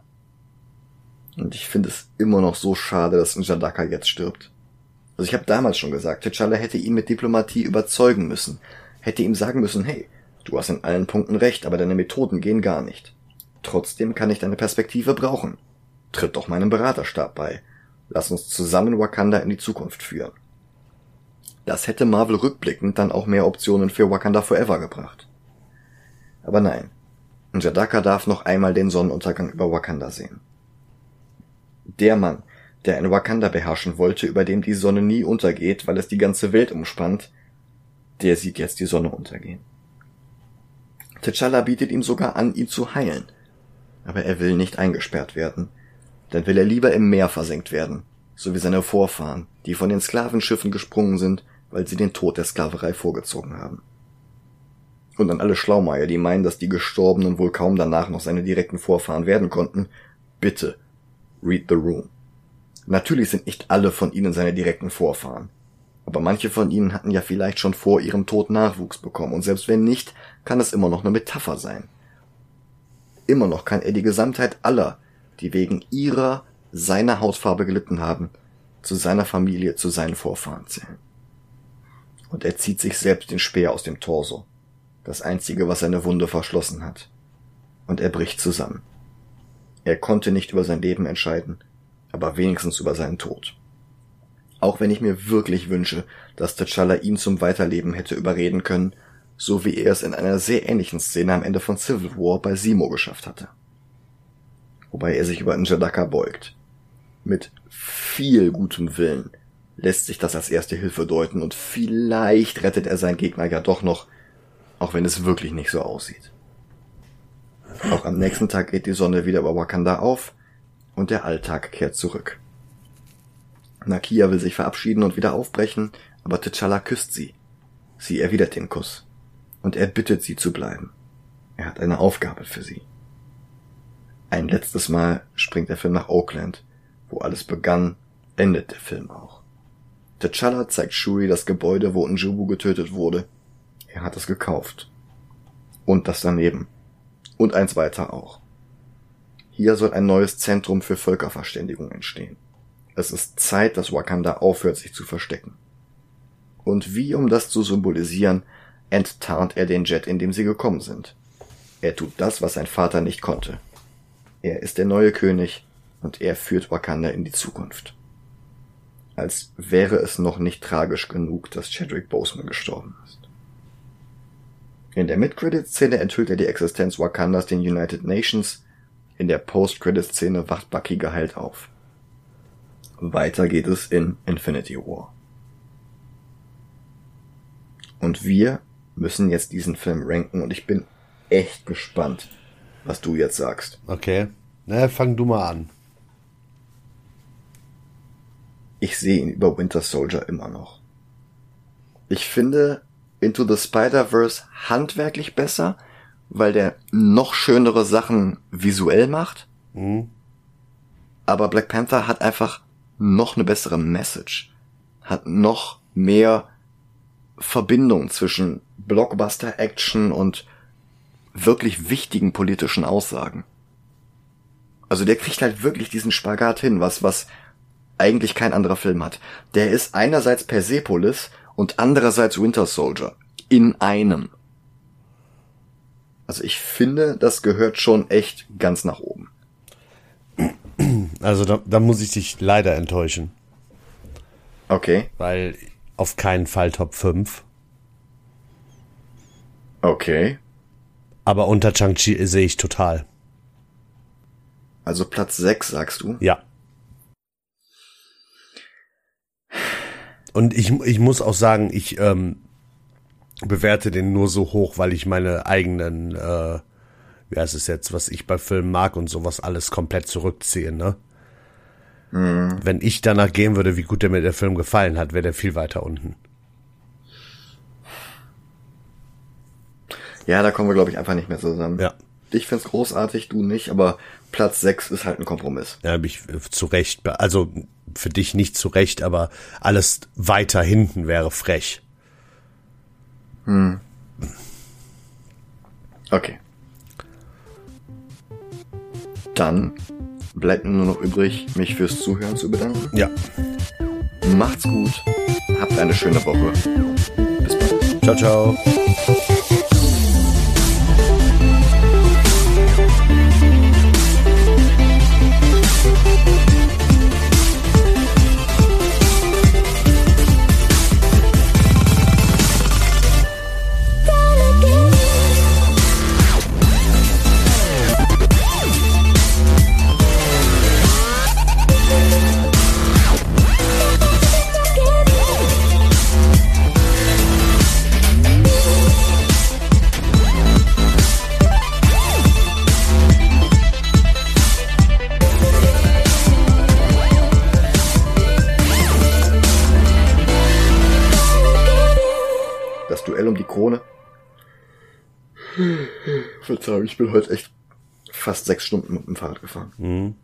Und ich finde es immer noch so schade, dass Njadaka jetzt stirbt. Also ich habe damals schon gesagt, T'Challa hätte ihn mit Diplomatie überzeugen müssen, hätte ihm sagen müssen, hey, du hast in allen Punkten recht, aber deine Methoden gehen gar nicht. Trotzdem kann ich deine Perspektive brauchen. Tritt doch meinem Beraterstab bei. Lass uns zusammen Wakanda in die Zukunft führen. Das hätte Marvel rückblickend dann auch mehr Optionen für Wakanda Forever gebracht. Aber nein. Njadaka darf noch einmal den Sonnenuntergang über Wakanda sehen. Der Mann, der ein Wakanda beherrschen wollte, über dem die Sonne nie untergeht, weil es die ganze Welt umspannt, der sieht jetzt die Sonne untergehen. T'Challa bietet ihm sogar an, ihn zu heilen, aber er will nicht eingesperrt werden. Dann will er lieber im Meer versenkt werden, so wie seine Vorfahren, die von den Sklavenschiffen gesprungen sind, weil sie den Tod der Sklaverei vorgezogen haben. Und an alle Schlaumeier, die meinen, dass die Gestorbenen wohl kaum danach noch seine direkten Vorfahren werden konnten, bitte, read the room. Natürlich sind nicht alle von ihnen seine direkten Vorfahren. Aber manche von ihnen hatten ja vielleicht schon vor ihrem Tod Nachwuchs bekommen, und selbst wenn nicht, kann es immer noch eine Metapher sein. Immer noch kann er die Gesamtheit aller, die wegen ihrer, seiner Hautfarbe gelitten haben, zu seiner Familie, zu seinen Vorfahren zählen. Und er zieht sich selbst den Speer aus dem Torso, das einzige, was seine Wunde verschlossen hat. Und er bricht zusammen. Er konnte nicht über sein Leben entscheiden, aber wenigstens über seinen Tod. Auch wenn ich mir wirklich wünsche, dass T'Challa ihn zum Weiterleben hätte überreden können so wie er es in einer sehr ähnlichen Szene am Ende von Civil War bei Simo geschafft hatte. Wobei er sich über Njadaka beugt. Mit viel gutem Willen lässt sich das als erste Hilfe deuten und vielleicht rettet er seinen Gegner ja doch noch, auch wenn es wirklich nicht so aussieht. Auch am nächsten Tag geht die Sonne wieder über Wakanda auf und der Alltag kehrt zurück. Nakia will sich verabschieden und wieder aufbrechen, aber T'Challa küsst sie. Sie erwidert den Kuss und er bittet sie zu bleiben. Er hat eine Aufgabe für sie. Ein letztes Mal springt der Film nach Oakland, wo alles begann, endet der Film auch. T'Challa zeigt Shuri das Gebäude, wo Njubu getötet wurde. Er hat es gekauft. Und das daneben. Und eins weiter auch. Hier soll ein neues Zentrum für Völkerverständigung entstehen. Es ist Zeit, dass Wakanda aufhört, sich zu verstecken. Und wie um das zu symbolisieren, enttarnt er den Jet, in dem sie gekommen sind. Er tut das, was sein Vater nicht konnte. Er ist der neue König und er führt Wakanda in die Zukunft. Als wäre es noch nicht tragisch genug, dass Chadwick Boseman gestorben ist. In der Mid-Credit-Szene enthüllt er die Existenz Wakandas den United Nations, in der Post-Credit-Szene wacht Bucky geheilt auf. Weiter geht es in Infinity War. Und wir müssen jetzt diesen Film ranken und ich bin echt gespannt, was du jetzt sagst. Okay. Na, fang du mal an. Ich sehe ihn über Winter Soldier immer noch. Ich finde Into the Spider-Verse handwerklich besser, weil der noch schönere Sachen visuell macht. Mhm. Aber Black Panther hat einfach noch eine bessere Message. Hat noch mehr Verbindung zwischen Blockbuster-Action und wirklich wichtigen politischen Aussagen. Also der kriegt halt wirklich diesen Spagat hin, was, was eigentlich kein anderer Film hat. Der ist einerseits Persepolis und andererseits Winter Soldier. In einem. Also ich finde, das gehört schon echt ganz nach oben. Also da, da muss ich dich leider enttäuschen. Okay. Weil auf keinen Fall Top 5. Okay. Aber unter Chang-Chi sehe ich total. Also Platz 6, sagst du? Ja. Und ich, ich muss auch sagen, ich ähm, bewerte den nur so hoch, weil ich meine eigenen, äh, wie heißt es jetzt, was ich bei Filmen mag und sowas alles komplett zurückziehe, ne? Mhm. Wenn ich danach gehen würde, wie gut der mir der Film gefallen hat, wäre der viel weiter unten. Ja, da kommen wir, glaube ich, einfach nicht mehr zusammen. Ja. Ich find's großartig, du nicht, aber Platz 6 ist halt ein Kompromiss. Ja, hab ich äh, zu Recht, also für dich nicht zu Recht, aber alles weiter hinten wäre frech. Okay. Dann bleibt mir nur noch übrig, mich fürs Zuhören zu bedanken. Ja. Macht's gut, habt eine schöne Woche. Bis bald. Ciao, ciao. Krone. Verzeihung, ich bin heute echt fast sechs Stunden mit dem Fahrrad gefahren. Mhm.